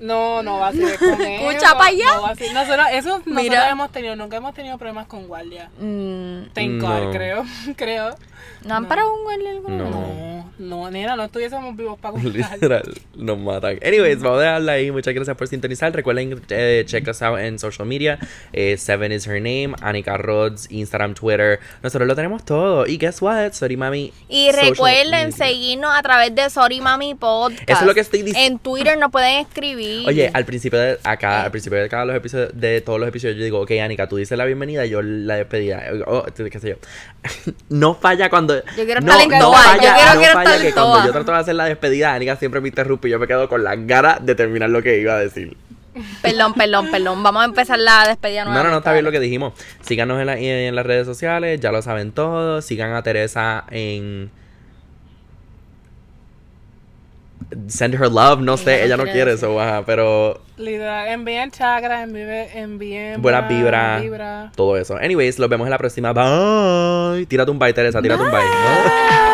No, no va a ser con él. Escucha no- pa' allá. no va a ser- Nosotros, eso nosotros Mira. hemos tenido, nunca hemos tenido problemas con guardia. Mm, Thank No. God, creo, creo. ¿No han No. parado un guardia alguna No. No, no, nena, no estuviésemos vivos para contar. Literal, nos matan. Anyways, vamos a dejarla ahí. Muchas gracias por sintonizar. Recuerden eh, check us out en social media. Eh, Seven is her name. Anika Rods, Instagram, Twitter. Nosotros lo tenemos todo. Y guess what? Sorry, mami. Y social recuerden media. seguirnos a través de Sorry Mami Podcast. Eso es lo que estoy diciendo. En Twitter nos pueden escribir. Oye, al principio de acá, al principio de cada los episodios, de todos los episodios, yo digo, ok, Anika, tú dices la bienvenida y yo la despedida. O, qué sé yo. no falla cuando. Yo quiero no, estar en no falla, yo quiero- no quiero falla estar que cuando yo trato de hacer la despedida, Anika siempre me interrumpe y yo me quedo con las ganas de terminar lo que iba a decir. Perdón, perdón, perdón. Vamos a empezar la despedida No, nueva. no, no, está bien lo que dijimos. Síganos en, la- en las redes sociales, ya lo saben todos. Sigan a Teresa en. Send her love, no sé, Ella ella no quiere eso, ajá, pero Literal, envíen chakras, envíen, envíen buenas vibras, vibra. todo eso. Anyways, los vemos en la próxima. Bye. Tírate un bye, Teresa, tírate un bye. Bye.